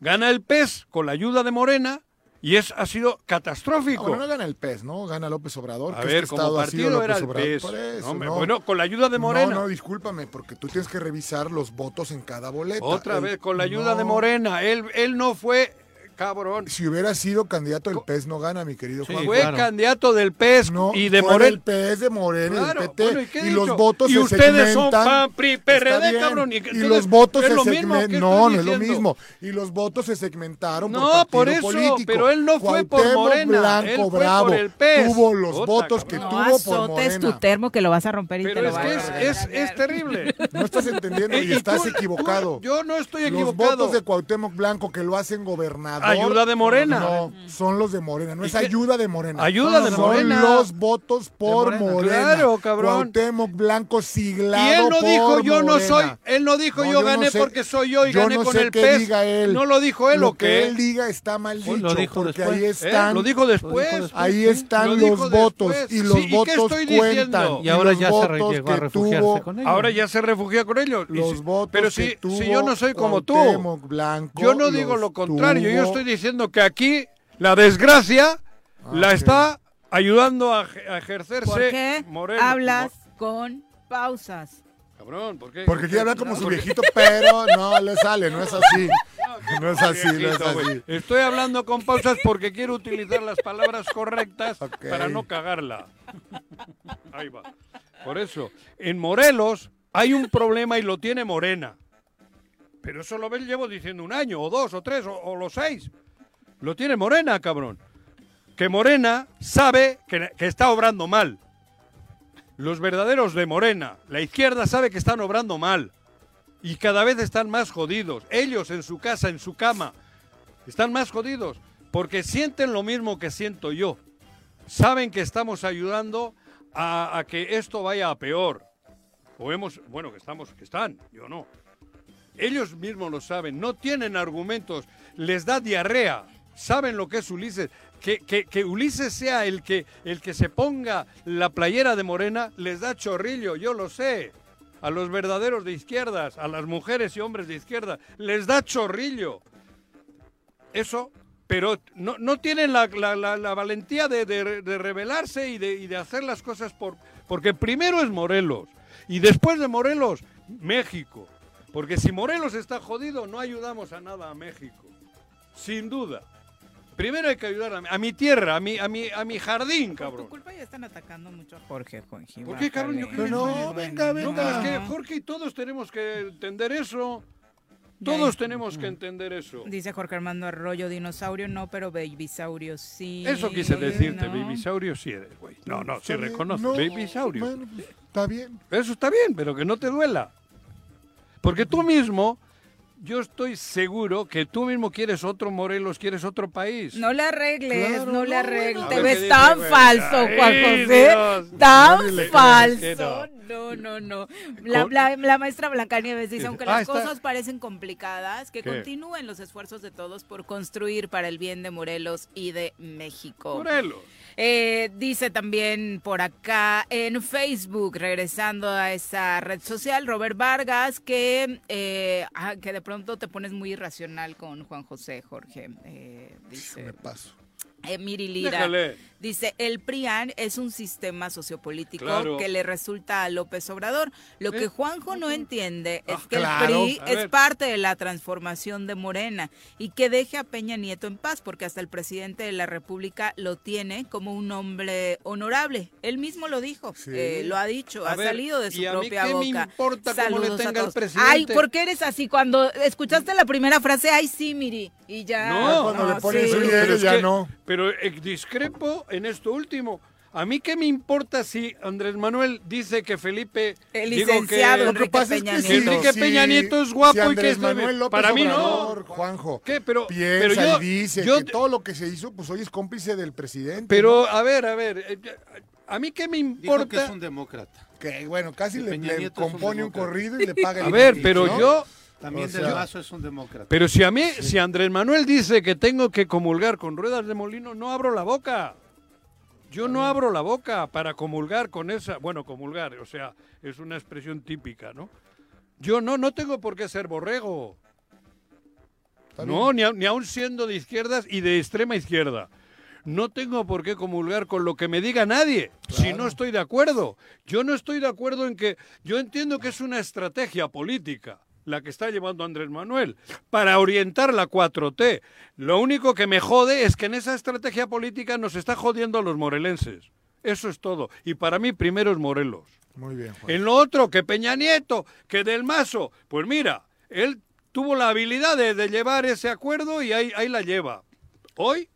Gana el PES con la ayuda de Morena y es, ha sido catastrófico. bueno, no gana el PES, ¿no? Gana López Obrador. A que ver, este como partido era el. PES. Eso, Hombre, no. bueno, con la ayuda de Morena. No, no, discúlpame, porque tú tienes que revisar los votos en cada boleta. Otra El- vez, con la ayuda de. Morena. Él, él no fue cabrón. Si hubiera sido candidato del PES, no gana, mi querido Juan. fue candidato del PES y de Morena. del PES, de Morena, Claro, del PT. bueno, ¿y he los votos Y se ustedes son segmentan. PAN, PRI, PRD, bien. cabrón, y Y, los votos ¿es se. ¿Qué No, no es lo mismo. Y los votos se segmentaron por No, partido por eso, político. pero él no fue por Morena, Blanco él fue por Bravo el PES. tuvo los votos que No tuvo por azotes tu Morena. termo que lo vas a romper y te Pero lo es vas que a es, es, terrible. No estás entendiendo y Y estás equivocado. Yo no estoy Los equivocado. votos de Cuauhtémoc Blanco que lo hacen gobernador. Ayuda de Morena. No, son los de Morena. No ¿Y es ayuda de Morena. Ayuda de son Morena. los votos por Morena. Morena. Claro, cabrón. Cuauhtémoc Blanco siglado Y él no por dijo yo no soy, él no dijo No, yo, yo no gané sé- porque soy yo y yo gané no con sé el qué PES. diga él. No lo dijo él Lo o que qué. él diga está mal dicho. Pues lo dijo porque después. ahí ¿Eh? están. Lo dijo después. Lo dijo después. Ahí están Lo los votos después. y los Sí, ¿y votos diciendo? cuentan. Y ahora ya se llegó a que refugiarse tuvo- con ellos. Ahora ya se refugia con ellos. Y Los votos pero que si, yo no soy como tú, Blanco, yo no digo lo contrario. Yo estoy diciendo que aquí la desgracia la ok. está ayudando a, ej- a ejercerse ¿Por qué Moreno. hablas con pausas? Cabrón, ¿por qué? Porque quiere hablar como su viejito, pero no le sale, no es así. No es así, no es así. Estoy hablando con pausas porque quiero utilizar las palabras correctas para no cagarla. Ahí va. Por eso, en Morelos hay un problema y lo tiene Morena. Pero eso lo ven, llevo diciendo un año, o dos, o tres, o, los seis. Lo tiene Morena, cabrón. Que Morena sabe que, que está obrando mal. Los verdaderos de Morena, la izquierda sabe que están obrando mal y cada vez están más jodidos. Ellos en su casa, en su cama, están más jodidos porque sienten lo mismo que siento yo. Saben que estamos ayudando a, a que esto vaya a peor. O hemos, bueno, que estamos, que están, yo no. Ellos mismos lo saben, no tienen argumentos, les da diarrea, saben lo que es Ulises. Que, que- que Ulises sea el que, el que se ponga la playera de Morena, les da chorrillo, yo lo sé. A los verdaderos de izquierdas, a las mujeres y hombres de izquierda, les da chorrillo. Eso, pero no, no tienen la, la- valentía de, de- de rebelarse y de, y de hacer las cosas por... Porque primero es Morelos y después de Morelos, México. Porque si Morelos está jodido, no ayudamos a nada a México. Sin duda. Primero hay que ayudar a, mi- a mi tierra, a mi, a, mi, a mi jardín, Por tu cabrón. culpa ya están atacando mucho a Jorge, Juanji. ¿Por qué, cabrón? Yo qué No, venga, No, venga. pero es que Jorge y todos tenemos que entender eso. Todos tenemos que entender eso. Dice Jorge Armando Arroyo, dinosaurio no, pero babysaurio sí. Eso quise decirte, ¿no? babysaurio sí eres, güey. No, no, sí reconozco, No, babysaurio. bueno, pues, está bien. Eso está bien, pero que no te duela. Porque tú mismo, yo estoy seguro que tú mismo quieres otro Morelos, quieres otro país. No le arregles, Claro, no le no, arregles. Te ves tan falso, Juan José. Dios. Tan No falso. no. No, no. La, la- la maestra Blancanieves dice, Dice, aunque ah, las cosas parecen complicadas, que ¿Qué? continúen los esfuerzos de todos por construir para el bien de Morelos y de México. Morelos. Eh, dice también por acá en Facebook, regresando a esa red social, Robert Vargas, que, eh, ah, que de pronto te pones muy irracional con Juan José, Jorge. Eh, dice, Me paso. eh, Miri Lira. Déjale. Dice, el PRIAN es un sistema sociopolítico Claro. que le resulta a López Obrador. Lo que ¿Eh? Juanjo no entiende es Ah, que claro. el PRI es parte de la transformación de Morena y que deje a Peña Nieto en paz, porque hasta el presidente de la República lo tiene como un hombre honorable. Él mismo lo dijo, Sí. eh, lo ha dicho, A ha ver, salido de su ¿y a mí propia qué me boca. importa cómo le Saludos a tenga el presidente? Ay, ¿por qué eres así? Cuando escuchaste la primera frase, ay, sí, Miri, y ya. No, cuando le ponen sí. su Pero es ya que- no. Pero eh, discrepo en esto último. A mí qué me importa si Andrés Manuel dice que Felipe El digo que- licenciado Lo Enrique que pasa Peña es que Enrique Peña Nieto es guapo si y que Andrés es- Manuel López para mí no. Juanjo, ¿Qué? Pero, piensa pero yo, y dice yo- que todo lo que se hizo, pues hoy es cómplice del presidente. pero a ver, a ver, eh, a mí qué me Dijo importa. que es un demócrata. Que bueno, casi Que le, un compone un, corrido y le paga el A ver, pero ¿no? yo, También O Del sea- Mazo es un demócrata. pero si a mí, si Andrés Manuel dice que tengo que comulgar con ruedas de molino, no abro la boca. Yo no abro la boca para comulgar con esa, bueno, comulgar, o sea, es una expresión típica, ¿no? Yo no, no tengo por qué ser borrego. No, ni, a- ni aun siendo de izquierdas y de extrema izquierda. No tengo por qué comulgar con lo que me diga nadie, si no estoy de acuerdo. Yo no estoy de acuerdo en que... Yo entiendo que es una estrategia política la que está llevando Andrés Manuel para orientar la 4T. Lo único que me jode es que en esa estrategia política nos está jodiendo a los morelenses. Eso es todo. Y para mí primero es Morelos. Muy bien, Juan. En lo otro, que Peña Nieto, que Del Mazo, pues mira, él tuvo la habilidad de, de llevar ese acuerdo y ahí, ahí la lleva. Hoy,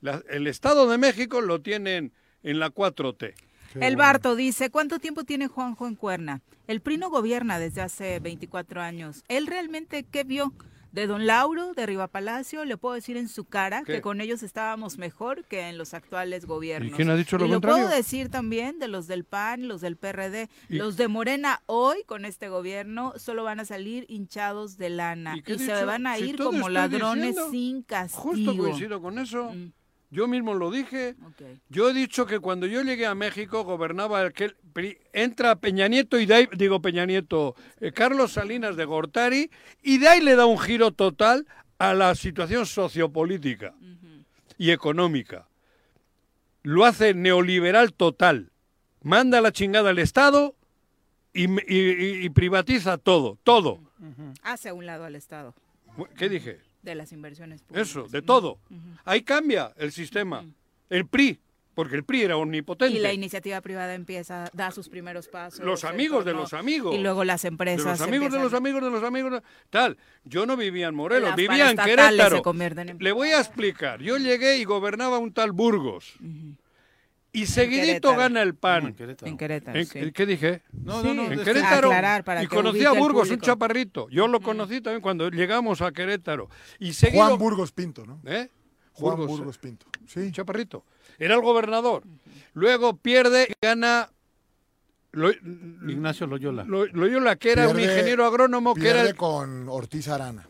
la- el Estado de México lo tienen en la 4T. El Barto dice, ¿cuánto tiempo tiene Juanjo en Cuerna? El PRI no gobierna desde hace 24 años. ¿Él realmente qué vio? De Don Lauro, de Riva Palacio, le puedo decir en su cara ¿Qué? que con ellos estábamos mejor que en los actuales gobiernos. ¿Y quién ha dicho lo y contrario? puedo decir también de los del PAN, los del PRD, ¿Y- los de Morena hoy con este gobierno solo van a salir hinchados de lana ¿Y se van a Si ir como ladrones diciendo. sin castigo. Justo coincido con eso. Mm, Yo mismo lo dije. Yo he dicho que cuando yo llegué a México gobernaba aquel entra Peña Nieto y de ahí, digo Peña Nieto, eh, Carlos Salinas de Gortari y de ahí le da un giro total a la situación sociopolítica y económica. Lo hace neoliberal total. Manda la chingada al Estado y- y- y privatiza todo, todo. Hace a un lado al Estado ¿Qué dije? De las inversiones públicas. Eso, de todo. Ahí cambia el sistema. El PRI, porque el PRI era omnipotente. Y la iniciativa privada empieza, da sus primeros pasos. Los amigos de los amigos. Y luego las de empresas. los amigos de los amigos de los amigos tal yo no vivía en Morelos Las vivía en Querétaro se convierten en le voy a explicar yo llegué y gobernaba un tal Burgos Y seguidito Querétaro. gana el PAN. En Querétaro. En Querétaro, ¿En- sí. ¿Qué dije? No, Sí, no, no. En Querétaro. aclarar para y que conocí a Burgos, un chaparrito. Yo lo conocí también cuando llegamos a Querétaro. Y seguido, Juan Burgos Pinto, ¿no? ¿Eh? Juan Burgos, Burgos Pinto. Sí. Chaparrito. Era el gobernador. Luego pierde y gana Lo- Ignacio Loyola. Lo- Loyola, que era un Pierde- ingeniero agrónomo, que era Pierde el... con Ortiz Arana.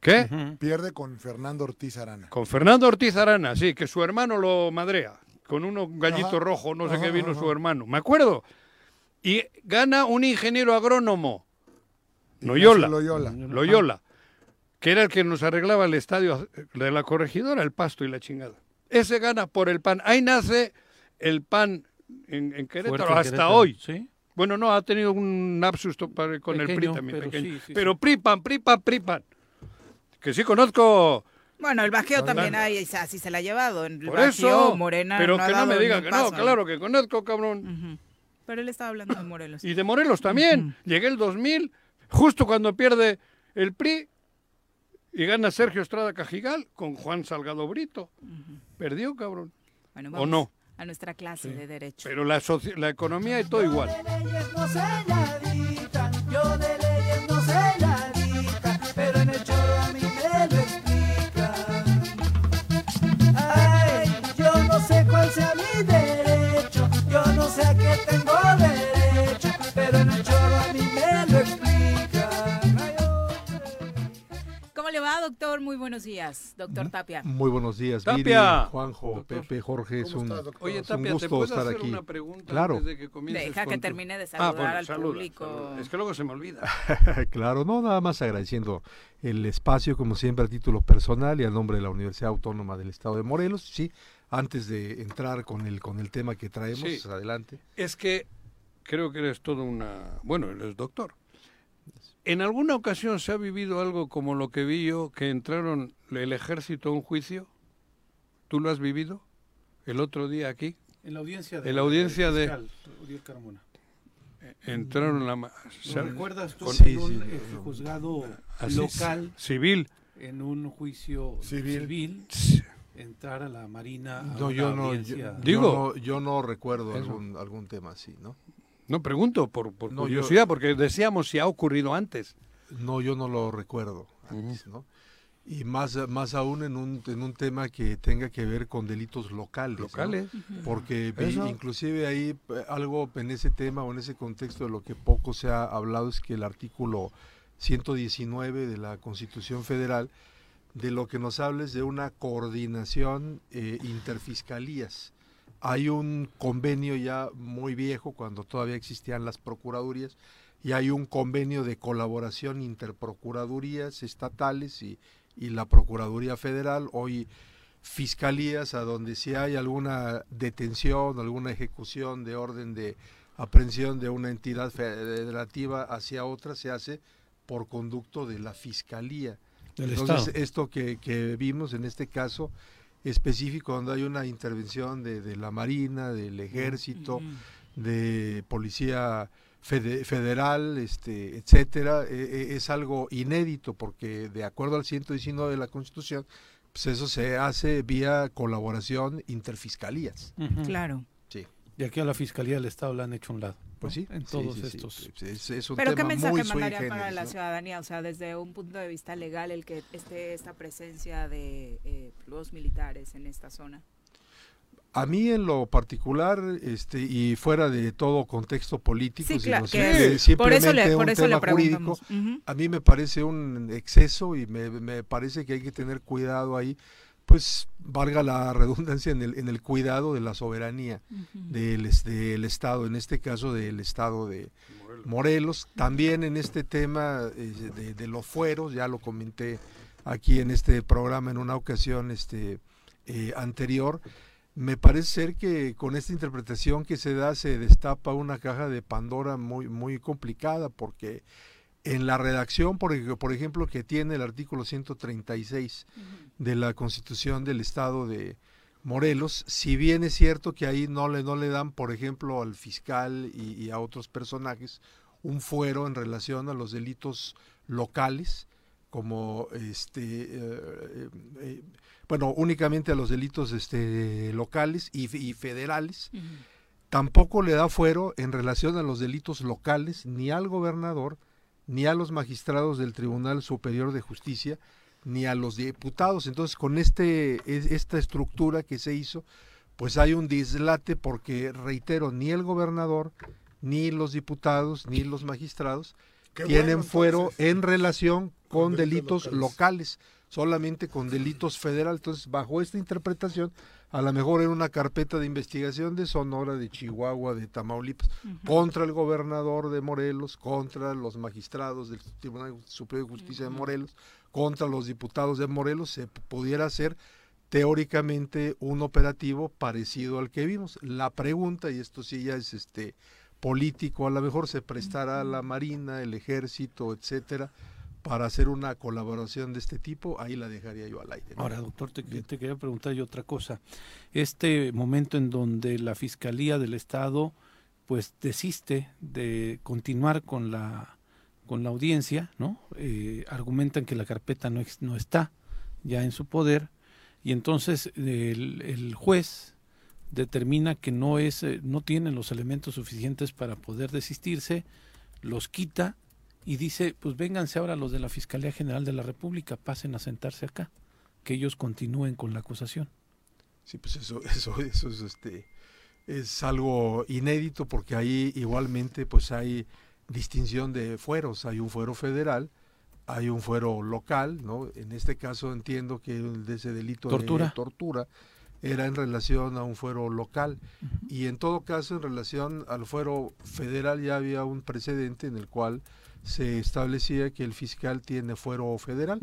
¿Qué? Pierde con Fernando Ortiz Arana. Con Fernando Ortiz Arana, sí, que su hermano lo madrea. Con uno, un gallito Ajá. rojo, no sé Ajá, qué vino ajá. su hermano. Me acuerdo. Y gana un ingeniero agrónomo. Loyola. Loyola. Loyola. Que era el que nos arreglaba el estadio de la corregidora, el pasto y la chingada. Ese gana por el PAN. Ahí nace el PAN en, en Querétaro Fuerte hasta Querétaro, hoy. ¿sí? Bueno, no, ha tenido un lapsus con el PRI también. pero pequeño. sí, sí, pero PRI, PAN, PRI, PAN, PRI, PAN. Que sí conozco Bueno, el bajeo también hay, así se la ha llevado. El Por bajeo, eso, Morena. pero no ha que no me ni diga un que paso. no, claro que conozco, cabrón. Pero él estaba hablando de Morelos. Y de Morelos también. Llegué el 2000, justo cuando pierde el PRI y gana Sergio Estrada Cajigal con Juan Salgado Brito. Perdió, cabrón. Bueno, ¿O vamos no? A nuestra clase de Derecho. Pero la, la economía y todo igual. Doctor? Muy buenos días, doctor Tapia. Muy buenos días, Tapia. Viri, Juanjo, Pepe, Jorge, es un, Oye, es un Tapia, ¿te gusto puedo estar hacer aquí. una pregunta claro, antes de que comiences Deja que tu- termine de Ah, saludar bueno, al saluda, público. saluda. Es que luego se me olvida. claro, no, nada más agradeciendo el espacio, como siempre, a título personal y a nombre de la Universidad Autónoma del Estado de Morelos. Sí, antes de entrar con el, con el tema que traemos, Sí. adelante. Es que creo que eres todo una... Bueno, eres doctor. ¿En alguna ocasión se ha vivido algo como lo que vi yo, que entraron el ejército a un juicio? ¿Tú lo has vivido? ¿El otro día aquí? En la audiencia de En la audiencia de... fiscal, Uriel Carmona. Entraron la... ¿Lo recuerdas tú con- en un eh, juzgado Así, local Civil. en un juicio Civil. civil, entrar a la Marina a No, una yo no, yo, audiencia? yo Digo- no, yo no recuerdo algún, algún tema así, ¿no? No, pregunto por, por No, yo- curiosidad, porque decíamos si ha ocurrido antes. No, yo no lo recuerdo antes, ¿no? Y más, más aún en un, en un tema que tenga que ver con delitos locales. ¿no? Locales. Porque Eso. inclusive ahí eh, algo en ese tema o en ese contexto de lo que poco se ha hablado es que el artículo 119 de la Constitución Federal de lo que nos habla es de una coordinación eh, interfiscalías. Hay un convenio ya muy viejo, cuando todavía existían las procuradurías, y hay un convenio de colaboración interprocuradurías estatales y, y la Procuraduría Federal, hoy fiscalías, a donde si hay alguna detención, alguna ejecución de orden de aprehensión de una entidad federativa hacia otra, se hace por conducto de la fiscalía. Del Entonces, Estado. esto que, que vimos en este caso específico, donde hay una intervención de, de la Marina, del Ejército, de Policía fede- Federal, este, etcétera, eh, eh, es algo inédito porque de acuerdo al 119 de la Constitución, pues eso se hace vía colaboración interfiscalías. Claro. Y aquí a la Fiscalía del Estado la han hecho a un lado. Pues ¿no? sí, En todos sí, sí. estos. Es, es un Pero ¿qué tema mensaje mandaría para generis, la ¿no? ciudadanía? O sea, desde un punto de vista legal, el que esté esta presencia de eh, los militares en esta zona. A mí en lo particular, este, y fuera de todo contexto político, Sí, sino cla- que simple- es- por eso le- por un eso le tema jurídico, a mí me parece un exceso y me, me parece que hay que tener cuidado ahí, pues valga la redundancia en el, en el cuidado de la soberanía del, del Estado, en este caso del Estado de Morelos. También en este tema eh, de, de los fueros, ya lo comenté aquí en este programa en una ocasión este, eh, anterior, me parece ser que con esta interpretación que se da se destapa una caja de Pandora muy, muy complicada porque en la redacción, por, por ejemplo, que tiene el artículo 136 de la Constitución del Estado de Morelos, si bien es cierto que ahí no le, no le dan, por ejemplo, al fiscal y, y a otros personajes un fuero en relación a los delitos locales, como este eh, eh, bueno únicamente a los delitos este locales y, y federales tampoco le da fuero en relación a los delitos locales ni al gobernador ni a los magistrados del Tribunal Superior de Justicia ni a los diputados. Entonces con este es- esta estructura que se hizo pues hay un dislate porque reitero ni el gobernador ni los diputados ni los magistrados Qué tienen bueno, fuero en relación con delitos, delitos locales. Solamente con delitos federales. Entonces, bajo esta interpretación, a lo mejor era una carpeta de investigación de Sonora, de Chihuahua, de Tamaulipas, contra el gobernador de Morelos, contra los magistrados del Tribunal Superior de Justicia de Morelos, contra los diputados de Morelos, se pudiera hacer teóricamente un operativo parecido al que vimos. La pregunta, y esto sí ya es este político, a lo mejor se prestará a la Marina, el Ejército, etcétera, para hacer una colaboración de este tipo, ahí la dejaría yo al aire. ¿no? Ahora, doctor, te, te quería preguntar yo otra cosa. Este momento en donde la Fiscalía del Estado pues desiste de continuar con la con la audiencia, ¿no? Eh, argumentan que la carpeta no, no está ya en su poder y entonces el, el juez determina que no es eh, no tienen los elementos suficientes para poder desistirse, los quita y dice, pues vénganse ahora los de la Fiscalía General de la República, pasen a sentarse acá, que ellos continúen con la acusación. Sí, pues eso, eso, eso es este es algo inédito porque ahí igualmente pues hay distinción de fueros, hay un fuero federal, hay un fuero local, ¿no? En este caso entiendo que de ese delito Tortura. de tortura era en relación a un fuero local y en todo caso en relación al fuero federal ya había un precedente en el cual se establecía que el fiscal tiene fuero federal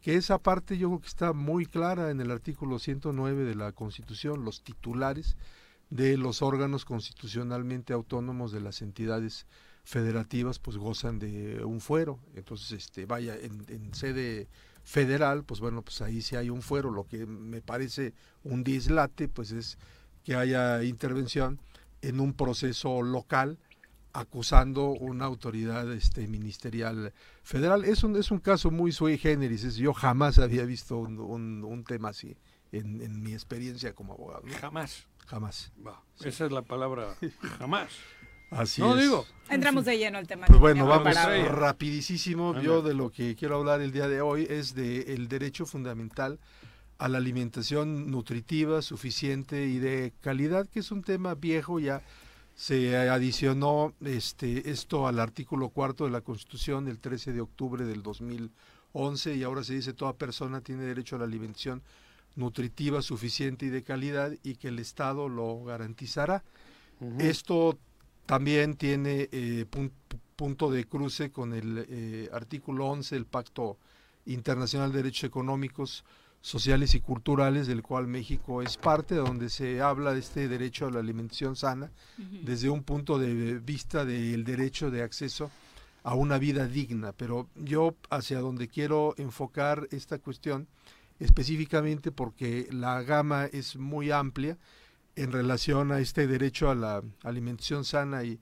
que esa parte yo creo que está muy clara en el artículo 109 de la Constitución, los titulares de los órganos constitucionalmente autónomos de las entidades federativas pues gozan de un fuero. Entonces, este vaya en, en sede federal, pues bueno, pues ahí sí hay un fuero, lo que me parece un dislate pues es que haya intervención en un proceso local acusando una autoridad este ministerial federal. Es un, es un caso muy sui generis, es- yo jamás había visto un, un- un tema así en, en mi experiencia como abogado. Jamás. Jamás. Esa es la palabra jamás. Así no es. digo. Entramos de lleno al tema. Pues bueno, vamos rapidísimo. Anda. Yo de lo que quiero hablar el día de hoy es de el derecho fundamental a la alimentación nutritiva, suficiente y de calidad, que es un tema viejo ya. Se adicionó este esto al artículo cuarto de la Constitución el 13 de octubre del 2011 y ahora se dice toda persona tiene derecho a la alimentación nutritiva, suficiente y de calidad y que el Estado lo garantizará. Esto también tiene eh, pun- punto de cruce con el eh, artículo 11 del Pacto Internacional de Derechos Económicos, Sociales y Culturales, del cual México es parte, donde se habla de este derecho a la alimentación sana desde un punto de vista del derecho de acceso a una vida digna. Pero yo hacia donde quiero enfocar esta cuestión específicamente porque la gama es muy amplia en relación a este derecho a la alimentación sana y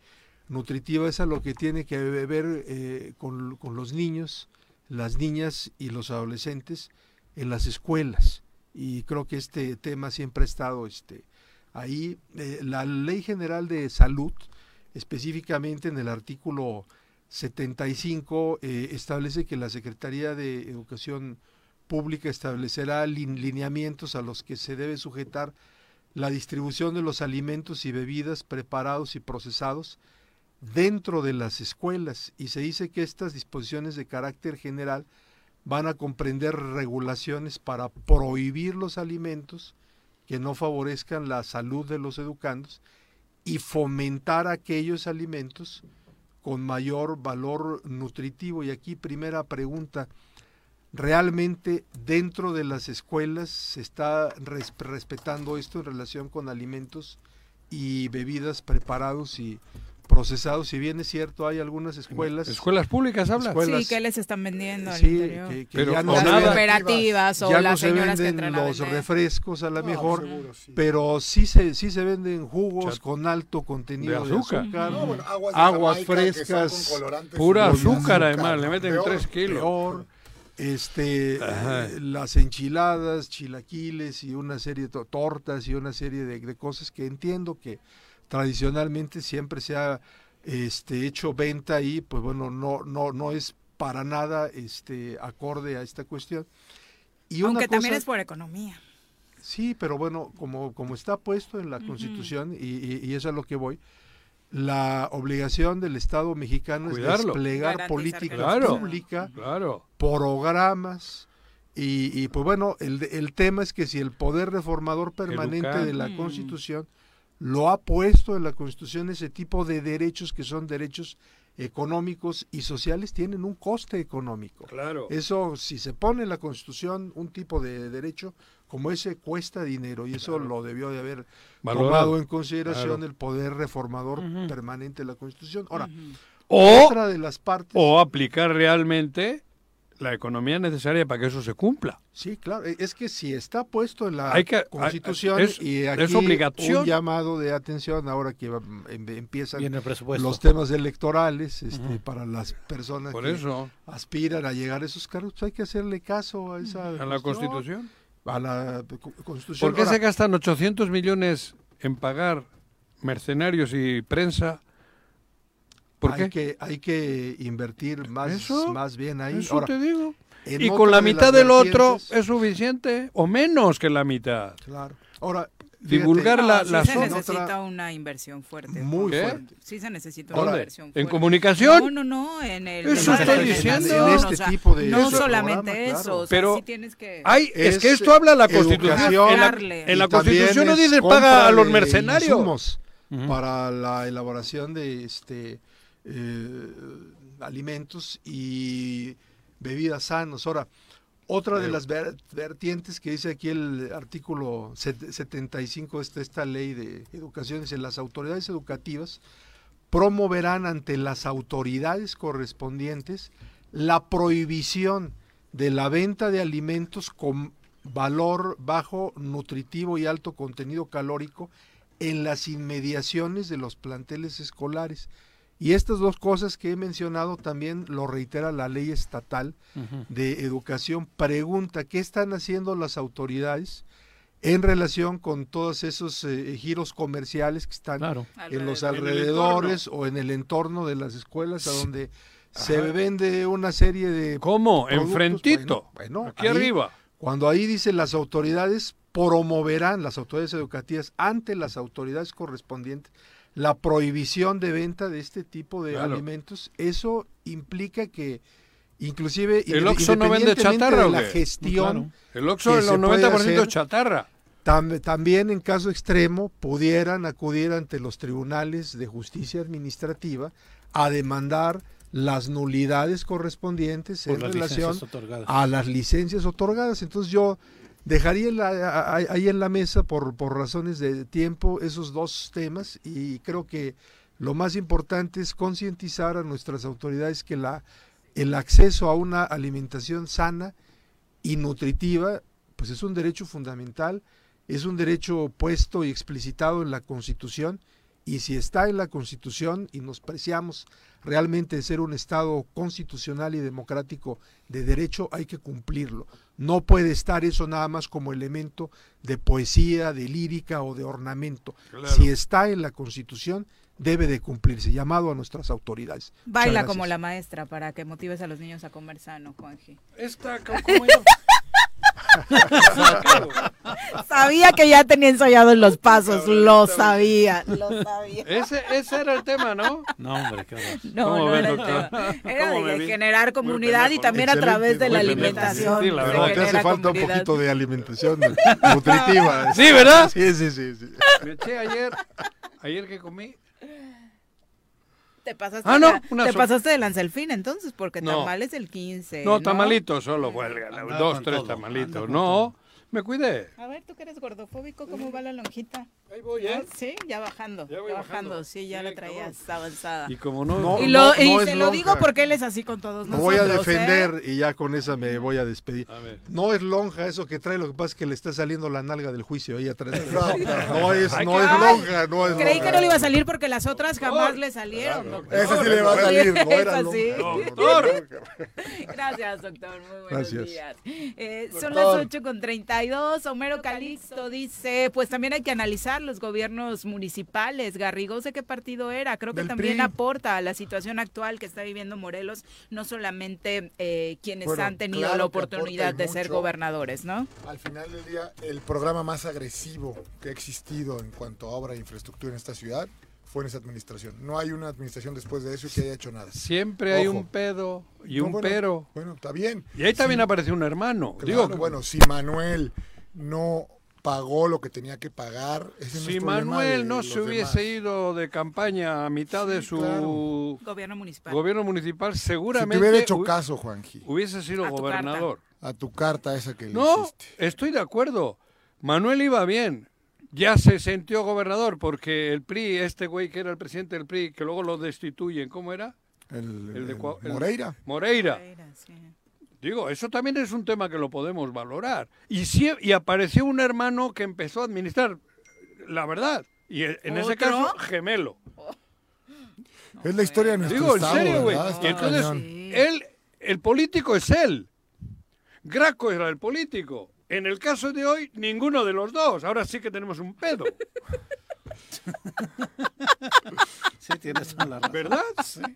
nutritiva, es a lo que tiene que ver eh, con, con los niños, las niñas y los adolescentes en las escuelas. Y creo que este tema siempre ha estado este, ahí. Eh, la Ley General de Salud, específicamente en el artículo 75, eh, establece que la Secretaría de Educación Pública establecerá lin- lineamientos a los que se debe sujetar la distribución de los alimentos y bebidas preparados y procesados dentro de las escuelas y se dice que estas disposiciones de carácter general van a comprender regulaciones para prohibir los alimentos que no favorezcan la salud de los educandos y fomentar aquellos alimentos con mayor valor nutritivo. Y aquí primera pregunta, ¿realmente dentro de las escuelas se está res- respetando esto en relación con alimentos y bebidas preparados y procesados? Si bien es cierto, hay algunas escuelas... ¿Escuelas públicas habla? Escuelas- Sí, ¿qué les están vendiendo al Sí, interior? que, que Pero ya no las cooperativas o ya no las se señoras que venden a los refrescos a lo No, mejor, seguro, sí. pero sí se sí se venden jugos Chat- con alto contenido de de azúcar. No, bueno, aguas de aguas Jamaica que son frescas, Pura azúcar, azúcar, además, le meten peor. 3 kilos. peor. este, Ajá. eh, las enchiladas, chilaquiles y una serie de to- tortas y una serie de, de cosas que entiendo que tradicionalmente siempre se ha este, hecho venta y pues bueno, no, no, no es para nada este, acorde a esta cuestión. Y una Aunque también cosa- es por economía. Sí, pero bueno, como, como está puesto en la Constitución, y, y, y eso es a lo que voy, la obligación del Estado mexicano Cuidarlo. es desplegar política Claro, pública, claro. programas, y, y, pues bueno, el, el tema es que si el poder reformador permanente Educar. de la Mm. Lo ha puesto en la Constitución, ese tipo de derechos que son derechos económicos y sociales tienen un coste económico. Claro. Eso, si se pone en la Constitución un tipo de derecho como ese, cuesta dinero y eso lo debió de haber Valorado. tomado en consideración Claro. el poder reformador permanente de la Constitución. Ahora, O, otra de las partes... o aplicar realmente la economía necesaria para que eso se cumpla. Sí, claro, es que si está puesto en la Hay que- Constitución es- y es aquí obligación. un llamado de atención ahora que em- empiezan los temas electorales este, para las personas Por que eso. aspiran a llegar a esos cargos, pues hay que hacerle caso a esa ¿A la Constitución? A la co- Constitución. ¿Por qué Ahora, se gastan 800 millones en pagar mercenarios y prensa? ¿Por hay qué? Que, hay que invertir más, Eso, más bien ahí. Eso Ahora, te digo. en Y con la de mitad las del otro es suficiente, o menos que la mitad. Claro. Ahora, Divulgar No, la, sí la se zona. necesita una inversión fuerte. Muy ¿Qué? fuerte. Sí se necesita ¿Dónde? una inversión ¿En fuerte. comunicación? No, no, no, en el Eso en estoy diciendo. En este tipo de- No Eso, solamente programa, eso, claro. o sea, Pero sí tienes que... Ay, es, Es que esto habla la Constitución. En la, en la Constitución no dice paga a los de mercenarios. para la elaboración de este eh, alimentos y bebidas sanos. Ahora, otra de las ver- vertientes que dice aquí el artículo set- 75 de esta, esta ley de educación dice las autoridades educativas promoverán ante las autoridades correspondientes la prohibición de la venta de alimentos con valor bajo, nutritivo y alto contenido calórico en las inmediaciones de los planteles escolares. Y estas dos cosas que he mencionado también lo reitera la ley estatal de educación. Pregunta, ¿qué están haciendo las autoridades en relación con todos esos eh, giros comerciales que están Claro. en los En alrededores o en el entorno de las escuelas a donde se vende una serie de ¿Cómo? productos? Enfrentito. Bueno, bueno, Aquí ahí- arriba. Cuando ahí dice las autoridades promoverán, las autoridades educativas, ante las autoridades correspondientes, la prohibición de venta de este tipo de Claro. alimentos, eso implica que inclusive ¿El Oxxo no vende independientemente chatarra de la gestión El Oxxo puede 90% hacer, es chatarra. Tam- también en caso extremo pudieran acudir ante los tribunales de justicia administrativa a demandar las nulidades correspondientes Por en las relación a las licencias otorgadas. Entonces yo dejaría en ahí en la mesa por, por razones de tiempo esos dos temas y creo que lo más importante es concientizar a nuestras autoridades que la, el acceso a una alimentación sana y nutritiva pues es un derecho fundamental, es un derecho puesto y explicitado en la Constitución y si está en la Constitución y nos preciamos realmente de ser un Estado constitucional y democrático de derecho, hay que cumplirlo. No puede estar eso nada más como elemento de poesía, de lírica o de ornamento. Claro. Si está en la Constitución, debe de cumplirse. Llamado a nuestras autoridades. Baila como la maestra para que motives a los niños a comer sano, Juanji. Esta, ¿cómo yo? Sabía que ya tenía ensayados los pasos, lo sabía, lo sabía. Ese, ese era el tema, ¿no? No, hombre, qué horror. No, ¿Cómo no ves, era el tema. Era ¿Cómo me de generar comunidad y también a través de la alimentación. Sí, la verdad. No, te hace falta un poquito de alimentación nutritiva. Sí, ¿verdad? Sí, sí, sí. sí. Me eché ayer, ayer que comí. Te pasaste, Ah, no, una te so- pasaste de Lancelfín entonces, porque No. tamales el 15. No, tamalitos solo, huelga, dos, tres todo, tamalitos. No, Me cuidé. A ver, tú que eres gordofóbico, ¿cómo va la lonjita? Ahí voy, ¿eh? Sí, ya bajando. Ya, voy bajando. bajando. sí, ya la traías avanzada. Y como no... No, y lo, no, y no se lo digo lonja. porque él es así con todos Lo nosotros. voy a ¿eh? defender y ya con esa me voy a despedir. A ver. No es lonja eso que trae, lo que pasa es que le está saliendo la nalga del juicio ahí atrás. No es, no es lonja, no es Creí lonja. que no le iba a salir porque las otras jamás le salieron. doctor. Esa sí le va a salir, no era. Doctor. Gracias, doctor. Muy buenos Gracias. días. Eh, son las 8 con 32. Homero Calixto dice, pues también hay que analizar los gobiernos municipales. Garrigós, ¿de qué partido era? Creo que Del también PRI. aporta a la situación actual que está viviendo Morelos, no solamente eh, quienes Bueno, han tenido claro la oportunidad de ser gobernadores, ¿no? Al final del día, el programa más agresivo que ha existido en cuanto a obra e infraestructura en esta ciudad fue en esa administración. No hay una administración después de eso que haya hecho nada. Siempre hay Ojo. un pedo y No, un bueno, pero. Bueno, está bien. Y ahí también Sí, apareció un hermano. claro, Digo, bueno, si Manuel no pagó lo que tenía que pagar, ese no si es Manuel de no se hubiese demás. ido de campaña a mitad de su claro. Gobierno municipal. gobierno municipal, Si seguramente te hubiera hecho caso, Juanji, hubiese sido A tu gobernador. a tu carta esa que le No, hiciste. estoy de acuerdo. Manuel iba bien. Ya se sintió gobernador porque el PRI, este güey que era el presidente del PRI, que luego lo destituyen, ¿cómo era? El, El de el Moreira. Moreira. Era, sí. Digo, eso también es un tema que lo podemos valorar. Y, sí, y apareció un hermano que empezó a administrar, la verdad. Y e- en ese caso, gemelo. Es la historia de nuestro Digo, en serio, güey. Y entonces, él, el político es él. Graco era el político. En el caso de hoy, ninguno de los dos. Ahora sí que tenemos un pedo. Sí, tienes toda la razón. ¿Verdad?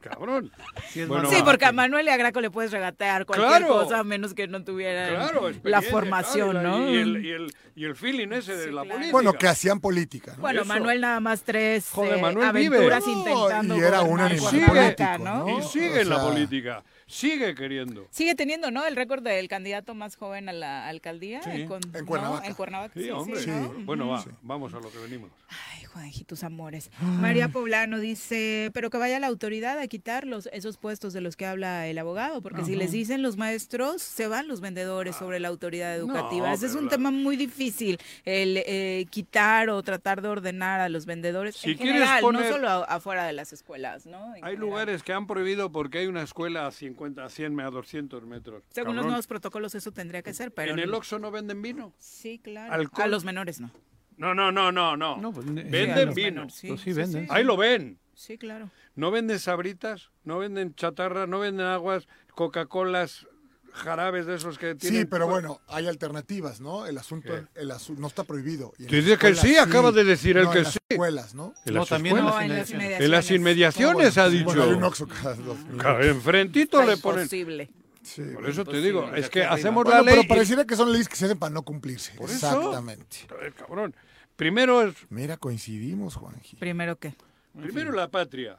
Cabrón. Sí, Bueno, más Sí, porque a Manuel y a Graco le puedes regatear cualquier Claro. cosa, a menos que no tuviera Claro, la formación, claro, y la- ¿no? Y el, y, el, y el feeling ese de la claro. política. Bueno, que hacían política. ¿no? Bueno, Eso. Manuel nada más tres Joder, eh, vive. aventuras No, intentando y era un animal político, ¿no? ¿no? Y sigue O en la política. Sigue queriendo. Sigue teniendo, ¿no? El récord del candidato más joven a la alcaldía. Sí. con- En ¿no? Cuernavaca. En Cuernavaca, Sí, sí, hombre. sí, ¿no? Bueno, va, vamos a lo que venimos. Ay, Juanjitos amores. María Poblano dice, pero que vaya la autoridad a quitar los, esos puestos de los que habla el abogado, porque si les dicen los maestros, se van los vendedores sobre la autoridad educativa. No, Ese es un la- tema muy difícil, el eh, quitar o tratar de ordenar a los vendedores Si en quieres general, poner- no solo a- afuera de las escuelas, ¿no? En Hay general. lugares que han prohibido porque hay una escuela a 50, a 100, a 200 metros. Según los Cabrón. nuevos protocolos eso tendría que ser, pero... ¿En el Oxxo no venden vino? Sí, claro. alcohol? A los menores no. No, no, no, no, no. No, pues, Sí, a venden los vino. menores, sí, Pues sí, sí, venden. sí. Ahí lo ven. Sí, claro. No venden sabritas, no venden chatarra, no venden aguas, Coca-Colas, jarabes de esos que tienen. Sí, pero bueno, hay alternativas, ¿no? El asunto, ¿Qué? el asu- no está prohibido. Y Tú dices que sí, acaba de decir No, que en las sí. escuelas, ¿no? En No, las también en escuelas. No, en las inmediaciones. En las inmediaciones No, ha bueno, dicho. Bueno, hay un Oxxo cada dos minutos. Enfrentito le ponen. Imposible. Sí, Por bueno. eso te digo, es que arriba. hacemos Bueno, la ley. pero pareciera que son leyes que se hacen para no cumplirse. Por eso. Exactamente. Joder, cabrón. Primero es Mira, coincidimos, Juanji. Primero qué. primero la patria,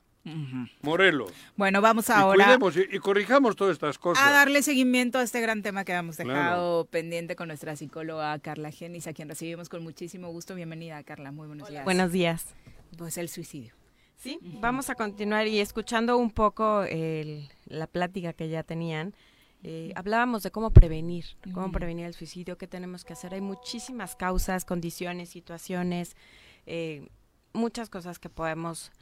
Morelos. Bueno, vamos Y ahora cuidemos y, y corrijamos todas estas cosas. a darle seguimiento a este gran tema que habíamos Claro. dejado pendiente con nuestra psicóloga Carla Genis, a quien recibimos con muchísimo gusto. Bienvenida, Carla. Muy buenos días. Buenos días. Pues el suicidio. Sí, vamos a continuar y escuchando un poco el- la plática que ya tenían. eh, hablábamos de cómo prevenir, cómo prevenir el suicidio, qué tenemos que hacer. Hay muchísimas causas, condiciones, situaciones, eh, muchas cosas que podemos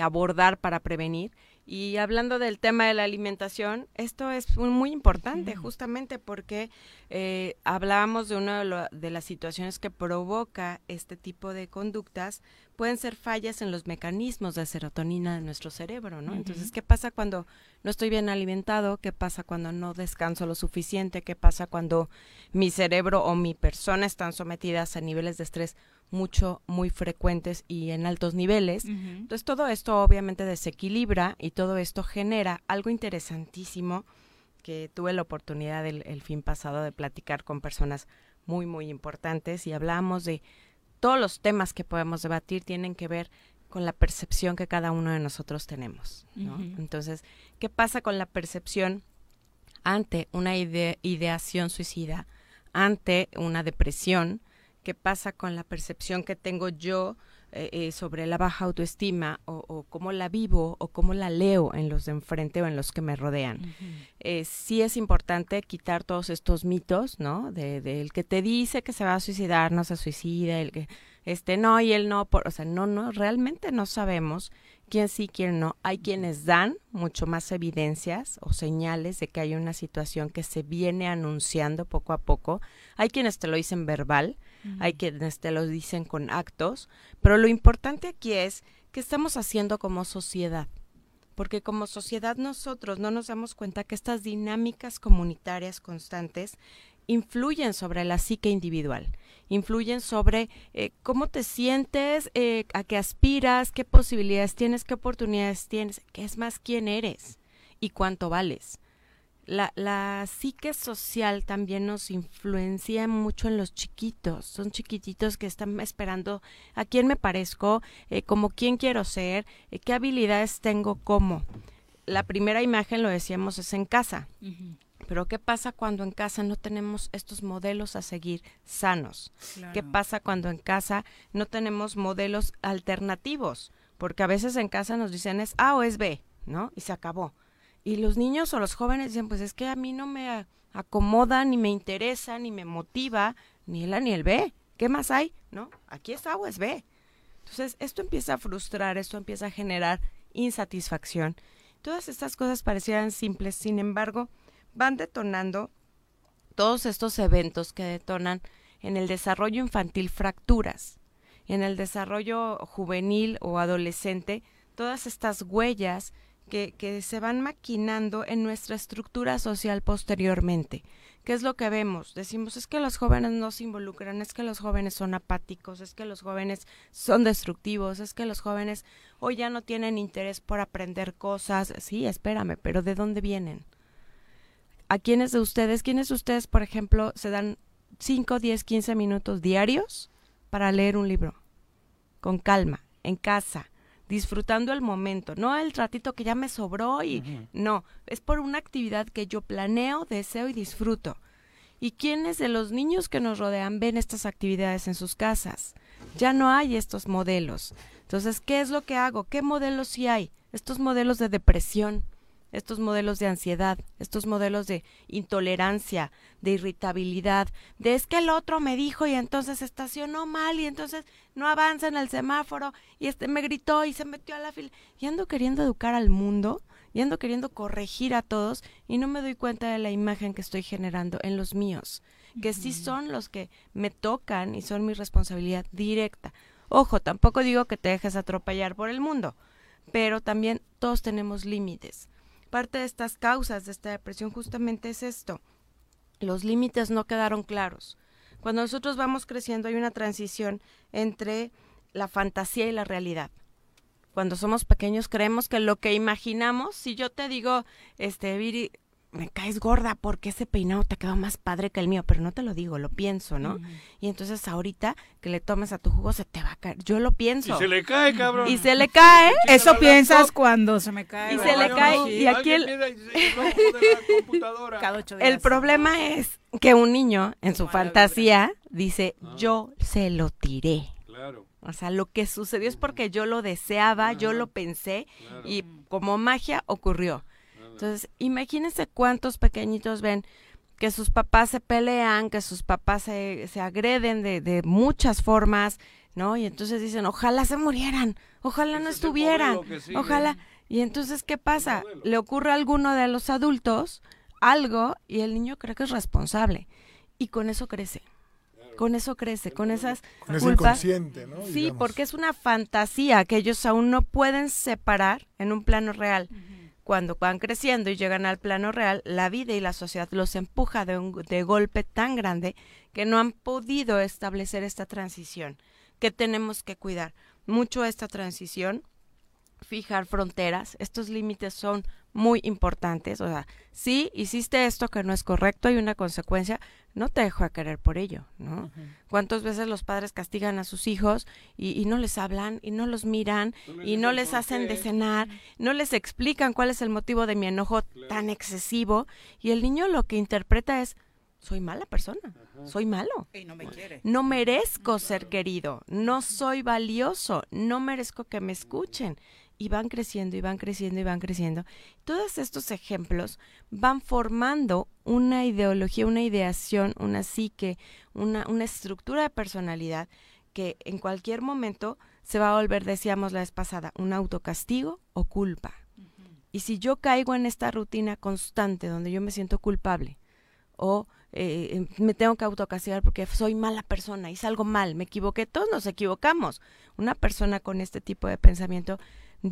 abordar para prevenir. Y hablando del tema de la alimentación, esto es un- muy importante justamente porque eh, hablábamos de una de, lo- de las situaciones que provoca este tipo de conductas, pueden ser fallas en los mecanismos de serotonina de nuestro cerebro, ¿no? Entonces. ¿qué pasa cuando no estoy bien alimentado? ¿Qué pasa cuando no descanso lo suficiente? ¿Qué pasa cuando mi cerebro o mi persona están sometidas a niveles de estrés mucho, muy frecuentes y en altos niveles? Entonces todo esto obviamente desequilibra y todo esto genera algo interesantísimo que tuve la oportunidad el, el fin pasado de platicar con personas muy, muy importantes y hablamos de todos los temas que podemos debatir tienen que ver con la percepción que cada uno de nosotros tenemos. ¿no? Entonces, ¿qué pasa con la percepción ante una ide- ideación suicida, ante una depresión? ¿Qué pasa con la percepción que tengo yo eh, eh, sobre la baja autoestima o, o, cómo la vivo o cómo la leo en los de enfrente o en los que me rodean. eh, sí es importante quitar todos estos mitos, ¿no? De, del que te dice que se va a suicidar, no se suicida, el que, este, no, y él no, por, o sea, no, no, realmente no sabemos quién sí, quién no. Hay quienes dan mucho más evidencias o señales de que hay una situación que se viene anunciando poco a poco. Hay quienes te lo dicen verbal, hay quienes te lo dicen con actos, pero lo importante aquí es que estamos haciendo como sociedad. Porque como sociedad nosotros no nos damos cuenta que estas dinámicas comunitarias constantes influyen sobre la psique individual, influyen sobre eh, cómo te sientes, eh, a qué aspiras, qué posibilidades tienes, qué oportunidades tienes, qué es más quién eres y cuánto vales. La, la psique social también nos influencia mucho en los chiquitos. Son chiquititos que están esperando a quién me parezco, eh, como quién quiero ser, eh, qué habilidades tengo, cómo. La primera imagen, lo decíamos, es en casa. Pero ¿qué pasa cuando en casa no tenemos estos modelos a seguir sanos? ¿Qué pasa cuando en casa no tenemos modelos alternativos? Porque a veces en casa nos dicen es A o es B, ¿no? Y se acabó. Y los niños o los jóvenes dicen, pues es que a mí no me acomoda, ni me interesa, ni me motiva, ni el A ni el B. ¿Qué más hay? ¿No? Aquí es A o es B. Entonces, esto empieza a frustrar, esto empieza a generar insatisfacción. Todas estas cosas parecieran simples, sin embargo, van detonando todos estos eventos que detonan en el desarrollo infantil fracturas, en el desarrollo juvenil o adolescente, todas estas huellas que, que se van maquinando en nuestra estructura social posteriormente. ¿Qué es lo que vemos? Decimos, es que los jóvenes no se involucran, es que los jóvenes son apáticos, es que los jóvenes son destructivos, es que los jóvenes hoy ya no tienen interés por aprender cosas. Sí, espérame, pero ¿de dónde vienen? ¿A quiénes de ustedes, quiénes de ustedes, por ejemplo, se dan 5, 10, 15 minutos diarios para leer un libro? Con calma, en casa, disfrutando el momento, no el ratito que ya me sobró y no, es por una actividad que yo planeo, deseo y disfruto. ¿Y quiénes de los niños que nos rodean ven estas actividades en sus casas? Ya no hay estos modelos. Entonces, ¿qué es lo que hago? ¿Qué modelos sí hay? Estos modelos de depresión, estos modelos de ansiedad, estos modelos de intolerancia, de irritabilidad, de es que el otro me dijo y entonces estacionó mal y entonces no avanza en el semáforo y este me gritó y se metió a la fila y ando queriendo educar al mundo y ando queriendo corregir a todos y no me doy cuenta de la imagen que estoy generando en los míos, que sí son los que me tocan y son mi responsabilidad directa. Ojo, tampoco digo que te dejes atropellar por el mundo, pero también todos tenemos límites. Parte de estas causas de esta depresión justamente es esto. Los límites no quedaron claros. Cuando nosotros vamos creciendo hay una transición entre la fantasía y la realidad. Cuando somos pequeños creemos que lo que imaginamos, si yo te digo, este, Viri, me caes gorda porque ese peinado te quedó más padre que el mío, pero no te lo digo, lo pienso, ¿no? Y entonces ahorita que le tomes a tu jugo se te va a caer. Yo lo pienso. Y se le cae, cabrón. Y se le cae. Eso piensas cuando se me cae. Y se le cae. Y aquí el, el problema es que un niño en su fantasía dice, yo se lo tiré. Claro. O sea, lo que sucedió es porque yo lo deseaba, yo lo pensé y como magia ocurrió. Entonces, imagínense cuántos pequeñitos ven que sus papás se pelean, que sus papás se, se agreden de, de muchas formas, ¿no? Y entonces dicen, ojalá se murieran, ojalá no estuvieran, sigue. ojalá. Y entonces, ¿qué pasa? Le ocurre a alguno de los adultos algo y el niño cree que es responsable. Y con eso crece. Con eso crece, con esas Con ese culpas. inconsciente, ¿no? Sí, Digamos. porque es una fantasía que ellos aún no pueden separar en un plano real. Cuando van creciendo y llegan al plano real, la vida y la sociedad los empuja de un de golpe tan grande que no han podido establecer esta transición que tenemos que cuidar mucho esta transición fijar fronteras. Estos límites son muy importantes. O sea, si hiciste esto que no es correcto y una consecuencia, no te dejo de querer por ello, ¿no? ¿Cuántas veces los padres castigan a sus hijos y, y no les hablan y no los miran y no les hacen de cenar, no les explican cuál es el motivo de mi enojo tan excesivo y el niño lo que interpreta es soy mala persona, soy malo. Y no me quiere. No merezco ser querido, no soy valioso, no merezco que me escuchen. Y van creciendo y van creciendo y van creciendo. Todos estos ejemplos van formando una ideología, una ideación, una psique, una, una estructura de personalidad que en cualquier momento se va a volver, decíamos la vez pasada, un autocastigo o culpa. Y si yo caigo en esta rutina constante donde yo me siento culpable o eh, me tengo que autocastigar porque soy mala persona, hice algo mal, me equivoqué, todos nos equivocamos. Una persona con este tipo de pensamiento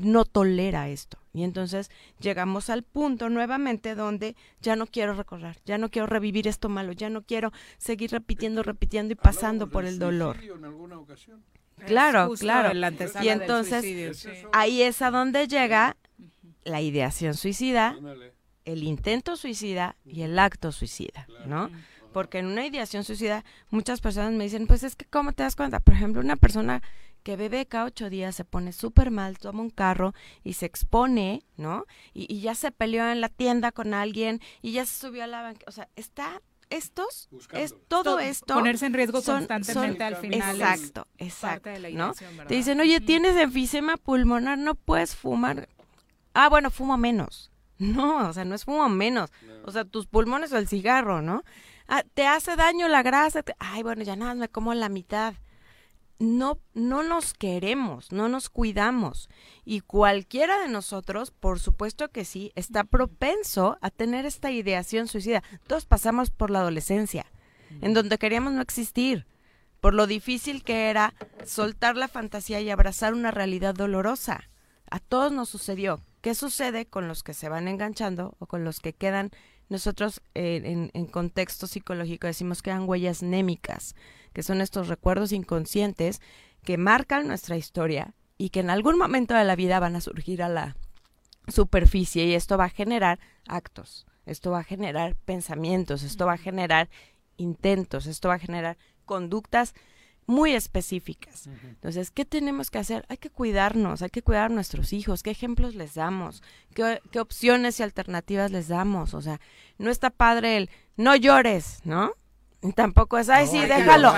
no tolera esto. Y entonces llegamos al punto nuevamente donde ya no quiero recordar, ya no quiero revivir esto malo, ya no quiero seguir repitiendo, repitiendo y pasando por el dolor. En alguna ocasión. Claro, claro. Y entonces ahí es a donde llega la ideación suicida, el intento suicida y el acto suicida, ¿no? Porque en una ideación suicida muchas personas me dicen, pues es que ¿cómo te das cuenta? Por ejemplo, una persona que bebe cada ocho días, se pone súper mal, toma un carro y se expone, ¿no? Y, y ya se peleó en la tienda con alguien y ya se subió a la banca. O sea, está estos, es todo Todo- esto. ponerse en riesgo son- constantemente son- al final es Exacto, parte exacto. de la ¿no? Te dicen, oye, tienes enfisema pulmonar, no puedes fumar. Ah, bueno, fumo menos. No, o sea, no es fumo menos. O sea, tus pulmones o el cigarro, ¿no? Ah, te hace daño la grasa. te- Ay, bueno, ya nada, me como la mitad. No, no nos queremos, no nos cuidamos. Y cualquiera de nosotros, por supuesto que sí, está propenso a tener esta ideación suicida. Todos pasamos por la adolescencia, en donde queríamos no existir, por lo difícil que era soltar la fantasía y abrazar una realidad dolorosa. A todos nos sucedió. ¿Qué sucede con los que se van enganchando o con los que quedan? Nosotros eh, en, en contexto psicológico decimos que eran huellas némicas, que son estos recuerdos inconscientes que marcan nuestra historia y que en algún momento de la vida van a surgir a la superficie y esto va a generar actos, esto va a generar pensamientos, esto va a generar intentos, esto va a generar conductas muy específicas. Entonces, ¿qué tenemos que hacer? Hay que cuidarnos, hay que cuidar a nuestros hijos, qué ejemplos les damos, qué, qué opciones y alternativas les damos. O sea, no está padre el no llores, ¿no? Tampoco es, ay, No, sí, déjalo.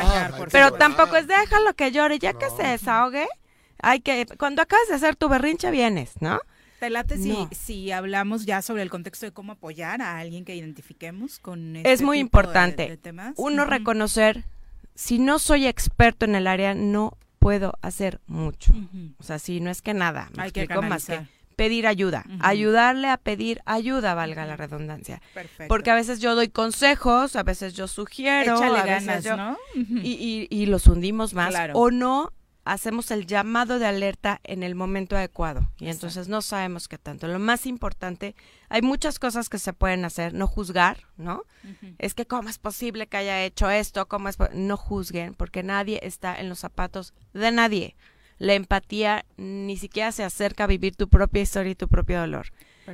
Pero tampoco es, déjalo que llore, ya que se desahogue. Hay que, cuando acabas de hacer tu berrinche, vienes, ¿no? ¿Te late si, No. si hablamos ya sobre el contexto de cómo apoyar a alguien que identifiquemos con este es muy tipo de- importante. de temas? Uno Ujú. reconocer, si no soy experto en el área, no puedo hacer mucho. O sea, si no es que nada, me Hay que más que pedir ayuda, ayudarle a pedir ayuda, valga la redundancia. Perfecto. Porque a veces yo doy consejos, a veces yo sugiero, Échale a veces ganas, yo- ¿no? y, y- y los hundimos más. Claro. O no hacemos el llamado de alerta en el momento adecuado y entonces no sabemos qué tanto. Lo más importante, hay muchas cosas que se pueden hacer, no juzgar, ¿no? Es que cómo es posible que haya hecho esto, cómo es no juzguen porque nadie está en los zapatos de nadie. La empatía ni siquiera se acerca a vivir tu propia historia y tu propio dolor.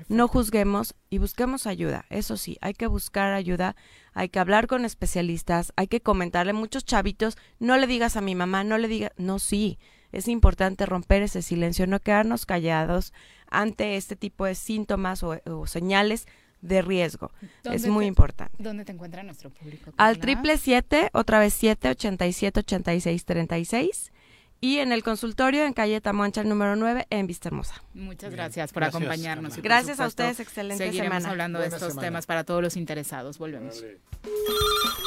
No juzguemos y busquemos ayuda. Eso sí, hay que buscar ayuda, hay que hablar con especialistas, hay que comentarle. Muchos chavitos, no le digas a mi mamá, no le digas. No, sí, es importante romper ese silencio, no quedarnos callados ante este tipo de síntomas o, o señales de riesgo. Es ¿Dónde muy te- importante. ¿Dónde te encuentra nuestro público? Al triple siete, otra vez siete, ochenta y siete, ochenta y seis, treinta y seis. Y en el consultorio en calle Tamuancha número 9 en Vista Hermosa. Muchas gracias por Gracias, acompañarnos. y por Gracias a ustedes, excelente seguiremos semana. hablando de estos semana. temas para todos los interesados. Volvemos.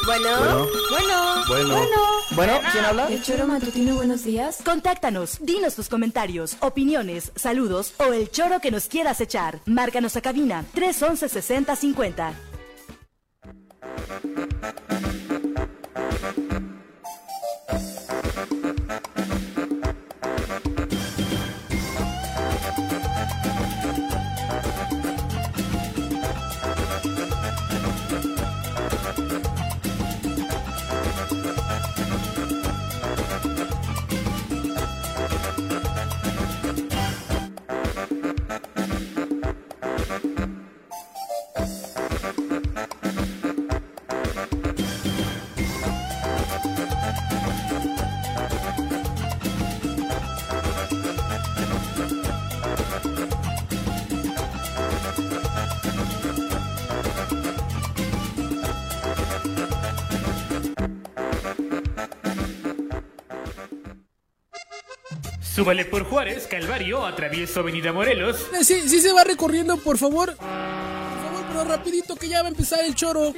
Bueno, Bueno. bueno, Bueno, ¿quién habla? El choro matutino, buenos días. Contáctanos, dinos tus comentarios, opiniones, saludos o el choro que nos quieras echar. Márcanos a cabina 311 6050. Súbale por Juárez, Calvario, atravieso Avenida Morelos. Eh, Sí, sí se va recorriendo, por favor. Por favor, pero rapidito que ya va a empezar el choro.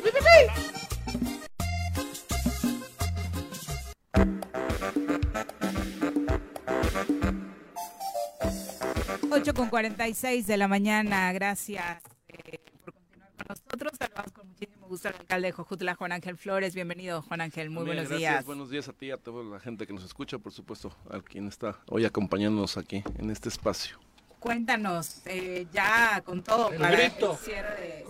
8 con 46 de la mañana. Gracias eh, por continuar con nosotros. Saludamos con muchísimo gusto al alcalde de Jojutla, Juan Ángel Flores. Bienvenido, Juan Ángel. Muy Bien, buenos gracias, días. Buenos días a ti, a toda la gente que nos escucha, por supuesto, a quien está hoy acompañándonos aquí en este espacio. Cuéntanos, eh, ya con todo El para grito. el cierre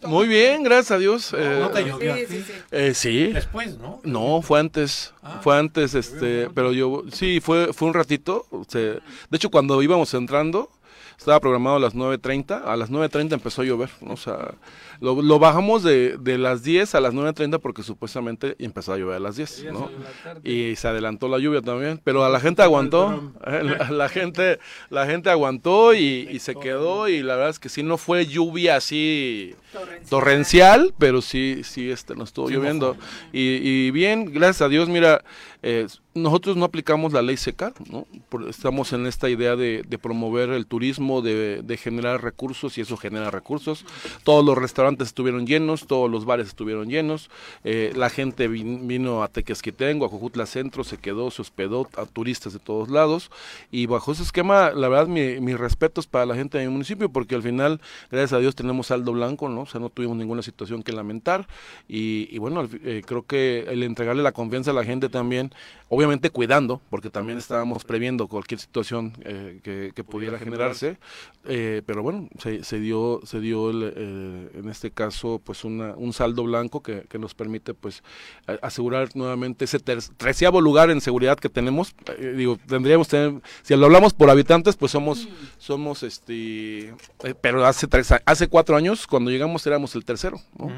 de... Muy bien, gracias a Dios. eh, ¿No te llovió a Sí, sí, sí. eh, sí. Después, ¿no? No, fue antes. fue antes, este, pero yo, sí, fue, fue un ratito. o sea, de hecho, cuando íbamos entrando, estaba programado a las 9.30, a las 9.30 empezó a llover, ¿no? o sea, lo, lo bajamos de, de las 10 a las 9.30 porque supuestamente empezó a llover a las 10, ¿no? Y se adelantó la lluvia también, pero a la gente aguantó, eh, la, la gente, la gente aguantó y, y se quedó y la verdad es que sí no fue lluvia así torrencial, pero sí, sí, este, nos estuvo Sí, lloviendo. Y, y bien, gracias a Dios, mira, eh, nosotros no aplicamos la ley seca, ¿no? Por- estamos en esta idea de, de promover el turismo, de, de generar recursos y eso genera recursos. Todos los restaurantes estuvieron llenos, todos los bares estuvieron llenos, eh, la gente vin- vino a Tequesquitengo, a Jojutla Centro, se quedó, se hospedó, a turistas de todos lados y bajo ese esquema, la verdad, mi- mis respetos para la gente de mi municipio porque al final, gracias a Dios, tenemos saldo blanco, ¿no? O sea, no tuvimos ninguna situación que lamentar y, y bueno, eh, creo que el entregarle la confianza a la gente también, obviamente cuidando, porque también estábamos previendo cualquier situación eh, que, que pudiera generarse, pero bueno, se, se dio, se dio el, en este caso pues una, un saldo blanco que, que nos permite pues asegurar nuevamente ese treceavo lugar en seguridad que tenemos, Eh, digo, tendríamos tener, si lo hablamos por habitantes pues somos, somos este, eh, pero hace tres, hace cuatro años cuando llegamos éramos el tercero, ¿no?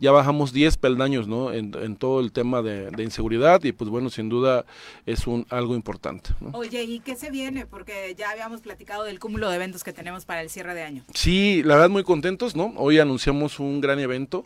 ya bajamos 10 peldaños ¿no? en, en todo el tema de, de inseguridad y pues bueno, sin duda es un algo importante. ¿no? Oye, ¿y qué se viene? Porque ya habíamos platicado del cúmulo de eventos que tenemos para el cierre de año. Sí, la verdad muy contentos, ¿no? Hoy anunciamos un gran evento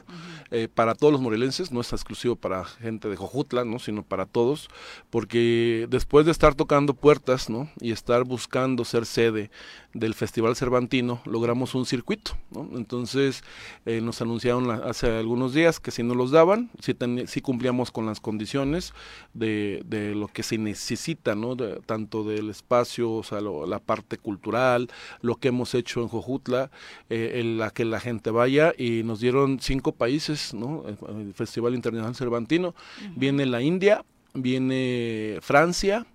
eh, para todos los morelenses, no es exclusivo para gente de Jojutla, ¿no? Sino para todos, porque después de estar tocando puertas, ¿no? Y estar buscando ser sede del Festival Cervantino, logramos un circuito, ¿no? Entonces eh, nos anunciaron la- hace algunos días que si no los daban, si, ten- si cumplíamos con las condiciones de, de lo que se necesita, ¿no? De- tanto del espacio, o sea, la parte cultural, lo que hemos hecho en Jojutla, eh, en la que la gente vaya y nos dieron cinco países, ¿no? El, Festival Internacional Cervantino, viene la India, viene Francia,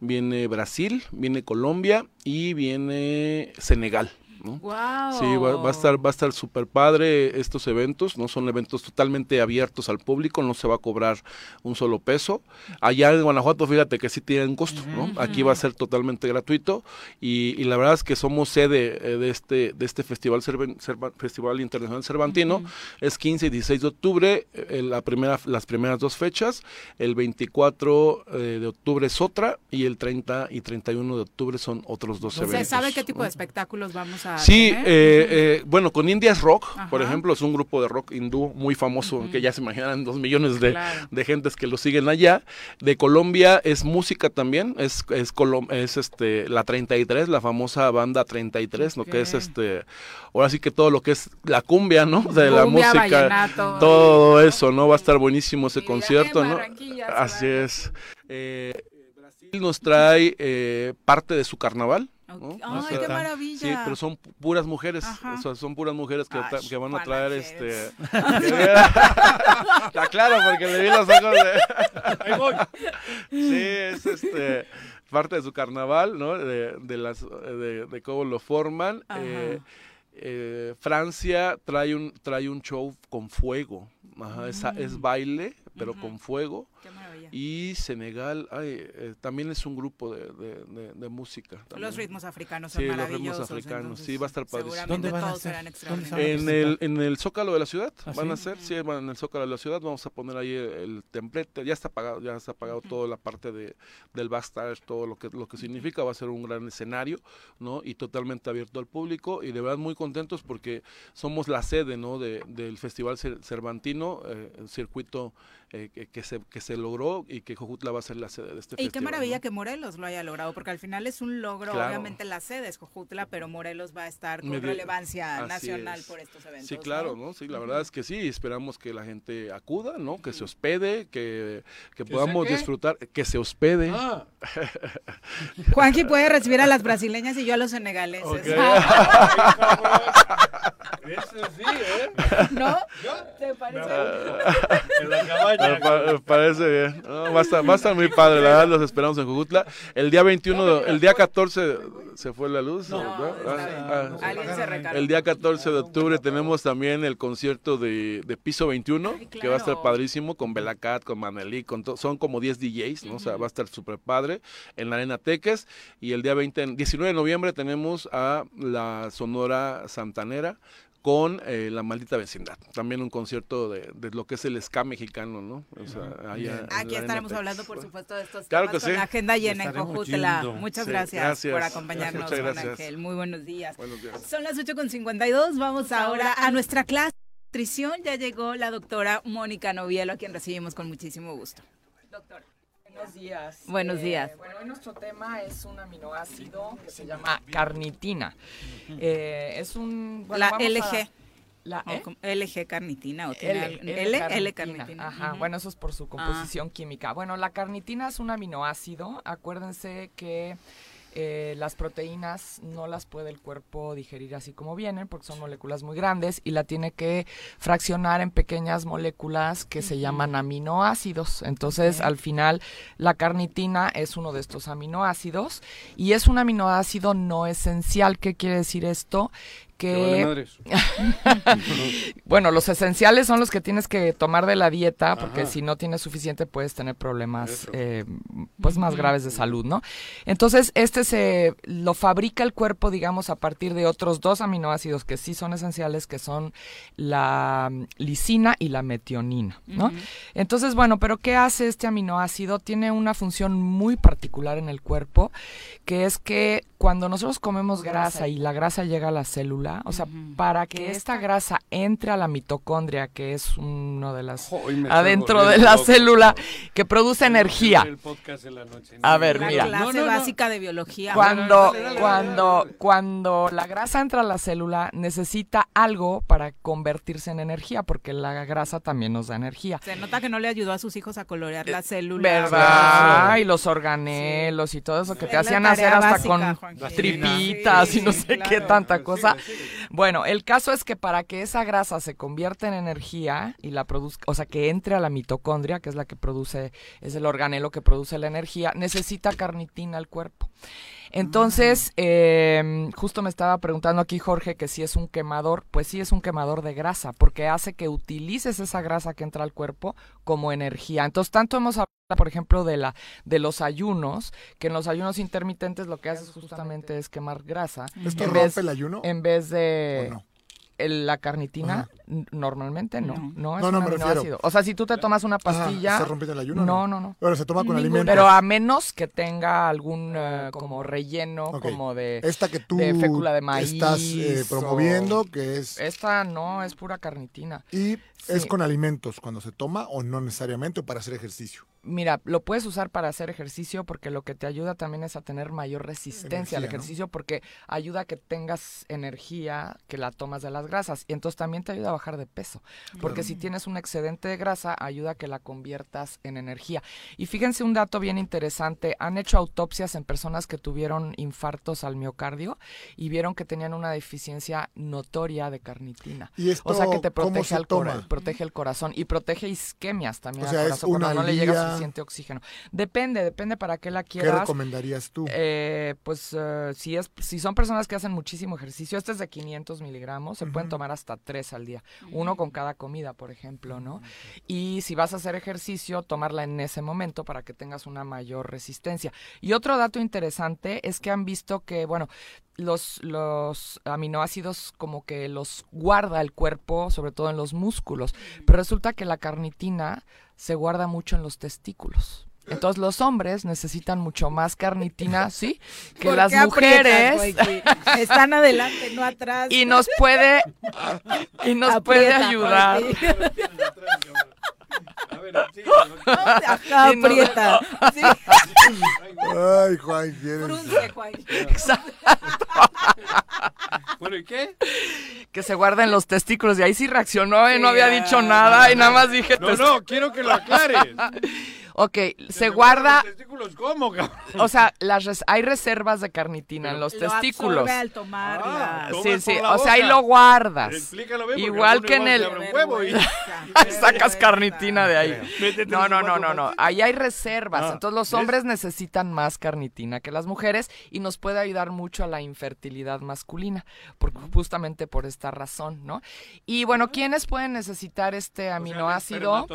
viene Brasil, viene Colombia y viene Senegal. ¿No? ¡Wow! Sí, va, va a estar va a estar súper padre estos eventos, no son eventos totalmente abiertos al público, no se va a cobrar un solo peso. Allá en Guanajuato, fíjate que sí tienen costo, ¿no? Aquí va a ser totalmente gratuito y, y la verdad es que somos sede eh, de este de este festival Cerven- Cerva- Festival Internacional Cervantino, es 15 y 16 de octubre, eh, la primera las primeras dos fechas, el 24 eh, de octubre es otra y el 30 y 31 de octubre son otros dos eventos. ¿Se sabe qué tipo de espectáculos vamos a Sí, tener? eh, eh, bueno, con Indias Rock, por ejemplo, es un grupo de rock hindú muy famoso, que ya se imaginan dos millones de, Claro. de gentes que lo siguen allá. De Colombia es música también, es, es, colom- es este, la 33, la famosa banda 33, lo que es este, ahora sí que todo lo que es la cumbia, ¿no? De la Cumbia, música, todo eso, ¿no? Va a estar buenísimo ese concierto, ¿no? Así es. Eh, Brasil nos trae eh, parte de su carnaval. ¿No? Ay, O sea, qué maravilla. Sí, pero son pu- puras mujeres, Ajá. o sea, son puras mujeres que, Ay, tra- que van a traer este... Está claro, porque le vi los ojos de... Ahí voy. Sí, es este parte de su carnaval, ¿no? De, de las de, de cómo lo forman. Ajá. Eh, eh, Francia trae un trae un show con fuego. Ajá, es, Mm. es baile, pero con fuego. Y Senegal, ay, eh, también es un grupo de, de- de- de música. Los ritmos africanos son Sí, los ritmos maravillosos. africanos, entonces, sí, va a estar padrísimo. ¿Dónde van a todos ser? serán ¿Dónde se van a extraordinarios. En el, en el Zócalo de la ciudad, ¿Ah, van a ser, sí, van en el Zócalo de la ciudad, vamos a poner ahí el, el templete, ya está pagado, ya está pagado toda la parte de, del backstage, todo lo que, lo que significa, va a ser un gran escenario, ¿no? Y totalmente abierto al público, y de verdad muy contentos porque somos la sede, ¿no? De, del Festival Cer- Cervantino, eh, el circuito eh, que, que se, que se logró 21 y que Jojutla va a ser la sede de este Y festival. qué maravilla ¿no? que Morelos lo haya logrado, porque al final es un logro, Claro. obviamente la sede es Jojutla, pero Morelos va a estar con Me relevancia así nacional es. por estos eventos. Sí, claro, ¿no? Sí, la verdad es que sí, esperamos que la gente acuda, ¿no? Que se hospede, que, que ¿Que podamos disfrutar, que se hospede. Ah. Juanji puede recibir a las brasileñas y yo a los senegaleses. Ok. Eso sí, ¿eh? ¿No? ¿Te parece? En la cabaña. Me pa- me parece bien. No, va, a estar, va a estar muy padre, la verdad, los esperamos en Jujutla. El día 21, de- el día 14 se fue la luz. ¿no? Ah, ah, Alguien se recargó. el día 14 de octubre tenemos también el concierto de, de Piso 21, que va a estar padrísimo, con Belacat, con Manelí, con son como 10 DJs, ¿no? O sea, va a estar súper padre en la Arena Teques. Y el día 20, 19 de noviembre tenemos a la Sonora Santanera con eh, La Maldita Vecindad. También un concierto de, de lo que es el ska mexicano, ¿no? O sea, allá Aquí estaremos Teques. hablando, por supuesto, de estos Claro temas que con sí. la agenda llena en Cojutla. Muchas Sí, gracias, gracias. por acompañarnos, Muchas Juan gracias. Ángel. Muy buenos días. Buenos días. Son las 8.52. Vamos ahora a nuestra clase de nutrición. Ya llegó la doctora Mónica Novielo, a quien recibimos con muchísimo gusto. Buenos días. Buenos Eh, días. bueno, hoy nuestro tema es un aminoácido que se llama carnitina. Eh, es un... bueno, la vamos a- LG. La, ¿eh? como LG carnitina o tiene L, L L, carnitina. L carnitina. Ajá, bueno, eso es por su composición química. Bueno, la carnitina es un aminoácido. Acuérdense que eh, las proteínas no las puede el cuerpo digerir así como vienen, porque son moléculas muy grandes y la tiene que fraccionar en pequeñas moléculas que se llaman aminoácidos. Entonces, al final, la carnitina es uno de estos aminoácidos y es un aminoácido no esencial. ¿Qué quiere decir esto? Que vale bueno, los esenciales son los que tienes que tomar de la dieta, porque Ajá. si no tienes suficiente puedes tener problemas eh, pues más graves de salud, ¿no? Entonces, este se lo fabrica el cuerpo, digamos, a partir de otros dos aminoácidos que sí son esenciales, que son la lisina y la metionina, ¿no? Entonces, bueno, pero ¿qué hace este aminoácido? Tiene una función muy particular en el cuerpo, que es que cuando nosotros comemos grasa y la grasa llega a la célula, o sea, para que esta grasa entre a la mitocondria, que es uno de las me adentro de la loco. célula que produce energía. El podcast en la noche. A ver, La mira. clase básica de biología. Cuando, Dale, dale, cuando, cuando la grasa entra a la célula, necesita algo para convertirse en energía, porque la grasa también nos da energía. Se nota que no le ayudó a sus hijos a colorear la célula. ¿Verdad? Y los organelos y todo eso que Es te hacían hacer hasta básica, con tripitas Sí, y no sí, sé qué tanta cosa. Bueno, el caso es que para que esa grasa se convierta en energía y la produzca, o sea, que entre a la mitocondria, que es la que produce, es el organelo que produce la energía, necesita carnitina el cuerpo. Entonces, eh, justo me estaba preguntando aquí Jorge que si es un quemador, pues sí es un quemador de grasa, porque hace que utilices esa grasa que entra al cuerpo como energía. Entonces, tanto hemos hablado, por ejemplo, de la de los ayunos, que en los ayunos intermitentes lo que haces justamente es quemar grasa. ¿Esto en rompe vez- el ayuno? En vez de ¿O no? El- la carnitina, normalmente no, no, es No, no, un me refiero. O sea, si tú te tomas una pastilla, ¿Se rompe el ayuno? no, no, no. Pero se toma con Ningún- alimentos. Pero a menos que tenga algún eh, como relleno, como de Esta que tú de fécula de maíz. estás eh, o- promoviendo, que es... Esta no, es pura carnitina. Y es con alimentos cuando se toma o no necesariamente o para hacer ejercicio. Mira, lo puedes usar para hacer ejercicio porque lo que te ayuda también es a tener mayor resistencia al ejercicio porque ayuda a que tengas energía que la tomas de las grasas y entonces también te ayuda a bajar de peso porque Claro. si tienes un excedente de grasa ayuda a que la conviertas en energía. Y fíjense un dato bien interesante, han hecho autopsias en personas que tuvieron infartos al miocardio y vieron que tenían una deficiencia notoria de carnitina. ¿Y esto o sea que te protege se al protege el corazón y protege isquemias también O al es corazón una cuando no le llega. Suficiente oxígeno. Depende, depende para qué la ¿Qué quieras. recomendarías tú? Eh, pues eh, si es si son personas que hacen muchísimo ejercicio, este es de 500 miligramos, se pueden tomar hasta tres al día, uno con cada comida, por ejemplo, ¿no? Y si vas a hacer ejercicio, tomarla en ese momento para que tengas una mayor resistencia. Y otro dato interesante es que han visto que, bueno, los, los aminoácidos como que los guarda el cuerpo, sobre todo en los músculos, pero resulta que la carnitina se guarda mucho en los testículos. Entonces los hombres necesitan mucho más carnitina, ¿sí? Que ¿Por las mujeres. güey? Están adelante, no atrás. y nos puede y nos puede ayudar. Jorge. Ajá, Y no- aprieta. Sí. Ay, Juan, quieres. Frunce, Juan. Exacto. Bueno, ¿y qué? Que se guarden los testículos. Y ahí sí reaccionó, ¿eh? no había dicho nada y nada más dije... No, no, quiero que lo aclares. Ok, se guarda... testículos cómo, cabrón? O sea, las res- hay reservas de carnitina en los Lo testículos. al tomarla. Sí, sí, la o sea, ahí lo guardas. Explícalo bien, porque Igual que en el... huevo y- Sacas carnitina de ahí. No, no, no, no, no. Ahí hay reservas. Ah, Entonces los ¿ves? hombres necesitan más carnitina que las mujeres y nos puede ayudar mucho a la infertilidad masculina, por, justamente por esta razón, ¿no? Y bueno, ¿quiénes pueden necesitar este aminoácido?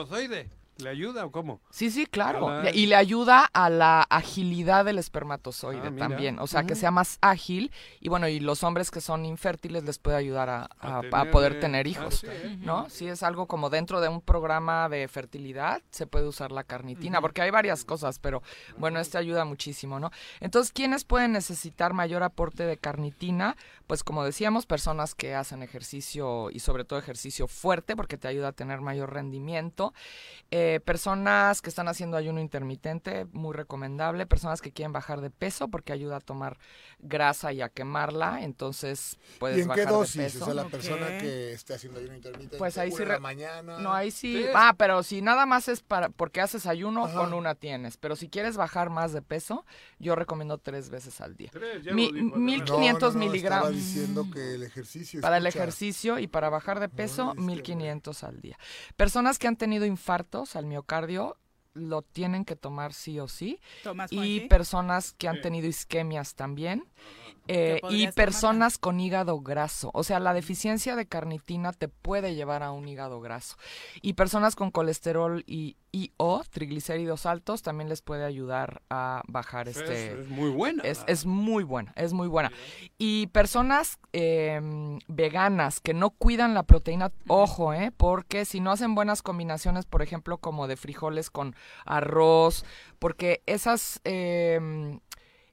¿Le ayuda o cómo? Sí, sí, claro. Ah. Y le ayuda a la agilidad del espermatozoide Ah, también. O sea, que sea más ágil. Y bueno, y los hombres que son infértiles les puede ayudar a, a- a tener, poder eh, tener ah, hijos. sí, eh. ¿No? Sí, es algo como dentro de un programa de fertilidad se puede usar la carnitina, porque hay varias cosas, pero bueno, este ayuda muchísimo, ¿no? Entonces, ¿quiénes pueden necesitar mayor aporte de carnitina? Pues como decíamos, personas que hacen ejercicio y sobre todo ejercicio fuerte, porque te ayuda a tener mayor rendimiento. Eh, personas que están haciendo ayuno intermitente, muy recomendable. Personas que quieren bajar de peso, porque ayuda a tomar grasa y a quemarla. Entonces puedes ¿Y en bajar qué dosis? de peso. O sea, la persona que esté haciendo ayuno intermitente. Pues ahí sí. re- mañana. No, ahí sí. Sí. Ah, pero si nada más es para porque haces ayuno, Ajá. con una tienes. Pero si quieres bajar más de peso, yo recomiendo tres veces al día. Tres, ya Mi- lo dijo, 1500 No, no, no, miligramos. Estaba diciendo que el ejercicio. Para el ejercicio y para bajar de peso, 1500 al día. Personas que han tenido infartos al miocardio lo tienen que tomar sí o sí. ¿Tomas, y Juanji? personas que han tenido isquemias también. Eh, y personas con hígado graso. O sea, la deficiencia de carnitina te puede llevar a un hígado graso. Y personas con colesterol y, y o triglicéridos altos también les puede ayudar a bajar Es- este... es muy buena. Es, es muy buena, es muy buena. Y personas eh, veganas que no cuidan la proteína, ojo, ¿eh? Porque si no hacen buenas combinaciones, por ejemplo, como de frijoles con arroz, porque esas... eh,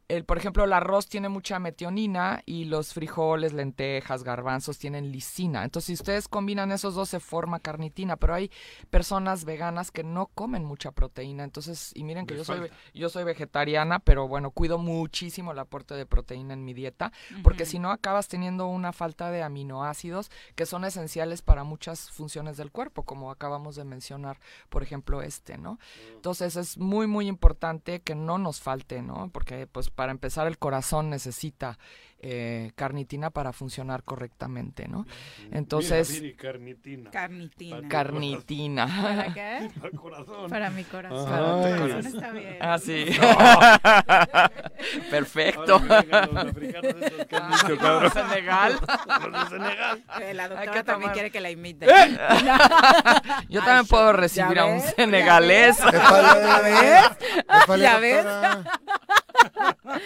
el, por ejemplo, el arroz tiene mucha metionina y los frijoles, lentejas, garbanzos tienen lisina. Entonces, si ustedes combinan esos dos, se forma carnitina. Pero hay personas veganas que no comen mucha proteína. Entonces, y miren que Les yo soy, yo soy vegetariana, pero bueno, cuido muchísimo el aporte de proteína en mi dieta. Porque si no, acabas teniendo una falta de aminoácidos que son esenciales para muchas funciones del cuerpo, como acabamos de mencionar, por ejemplo, este, ¿no? Entonces, es muy, muy importante que no nos falte, ¿no? Porque, pues, para empezar, el corazón necesita eh, carnitina para funcionar correctamente, ¿no? Entonces, Mira, carnitina. Carnitina. carnitina. ¿Para qué? Al corazón. Para mi corazón. Para tu Ay. corazón. Está bien. Ah, sí. No. Perfecto. Los africanos esos que han Ah, Senegal. Los de Senegal. Eh, La doctora también tomar- quiere que la imite. ¡Eh! Yo también puedo recibir a un ves? senegalés. ¿Ya ves? ¿Ya ves?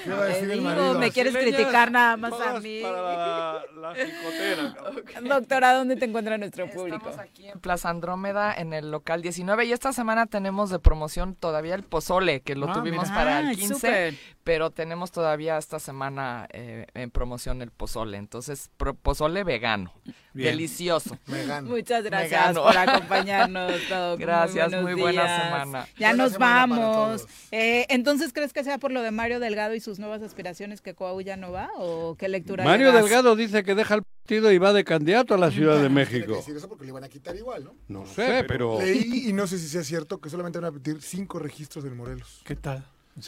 ¿Qué va a Te decir el digo, marido? me quieres criticar nada más a mí. Para la, la picotera, cabrón. Doctora, ¿dónde te encuentra nuestro público? Estamos aquí en Plaza Andrómeda en el local 19 y esta semana tenemos de promoción todavía el pozole que lo Ah, tuvimos mira. para el Ay, 15, súper. pero tenemos todavía esta semana eh, en promoción el pozole, entonces pro- pozole vegano, Bien. delicioso. Vegano. Muchas gracias Vegano. por acompañarnos, Doc. Muy Gracias, buenos muy buena días. semana. Ya Buena nos semana vamos. Eh, Entonces, ¿crees que sea por lo de Mario Delgado y sus nuevas aspiraciones que Coahuila ya no va? ¿O qué lectura le Mario das? Delgado dice que deja el partido y va de candidato a la Ciudad de Tiene que México. decir eso porque le van a quitar igual, ¿no? No sé, pero... Leí y no sé si sea cierto que solamente van a pedir cinco registros del Morelos. ¿Qué tal?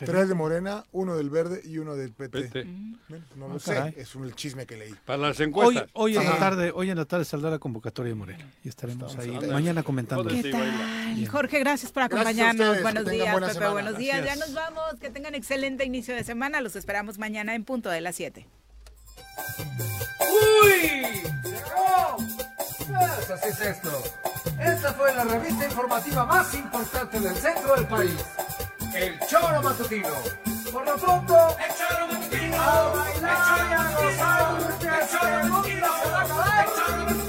Tres de Morena, uno del Verde y uno del PT. Vete. Bueno, no lo Ah, sé, caray. es un, el chisme que leí. Para las encuestas. hoy en la tarde, hoy en la tarde saldrá la convocatoria de Morena y estaremos Estamos ahí mañana comentando. ¿Qué tal? Bien. Jorge, gracias por acompañarnos. buenos días, Pepe. semana. Buenos días. Ya nos vamos. Que tengan excelente inicio de semana. Los esperamos mañana en punto de las 7. ¡Uy! Así es esto. Esta fue la revista informativa más importante del centro del país. El Choro Matutino. Por lo pronto, el Choro Matutino. A bailar y a gozar, que mundo se va a acabar. El Choro Matutino.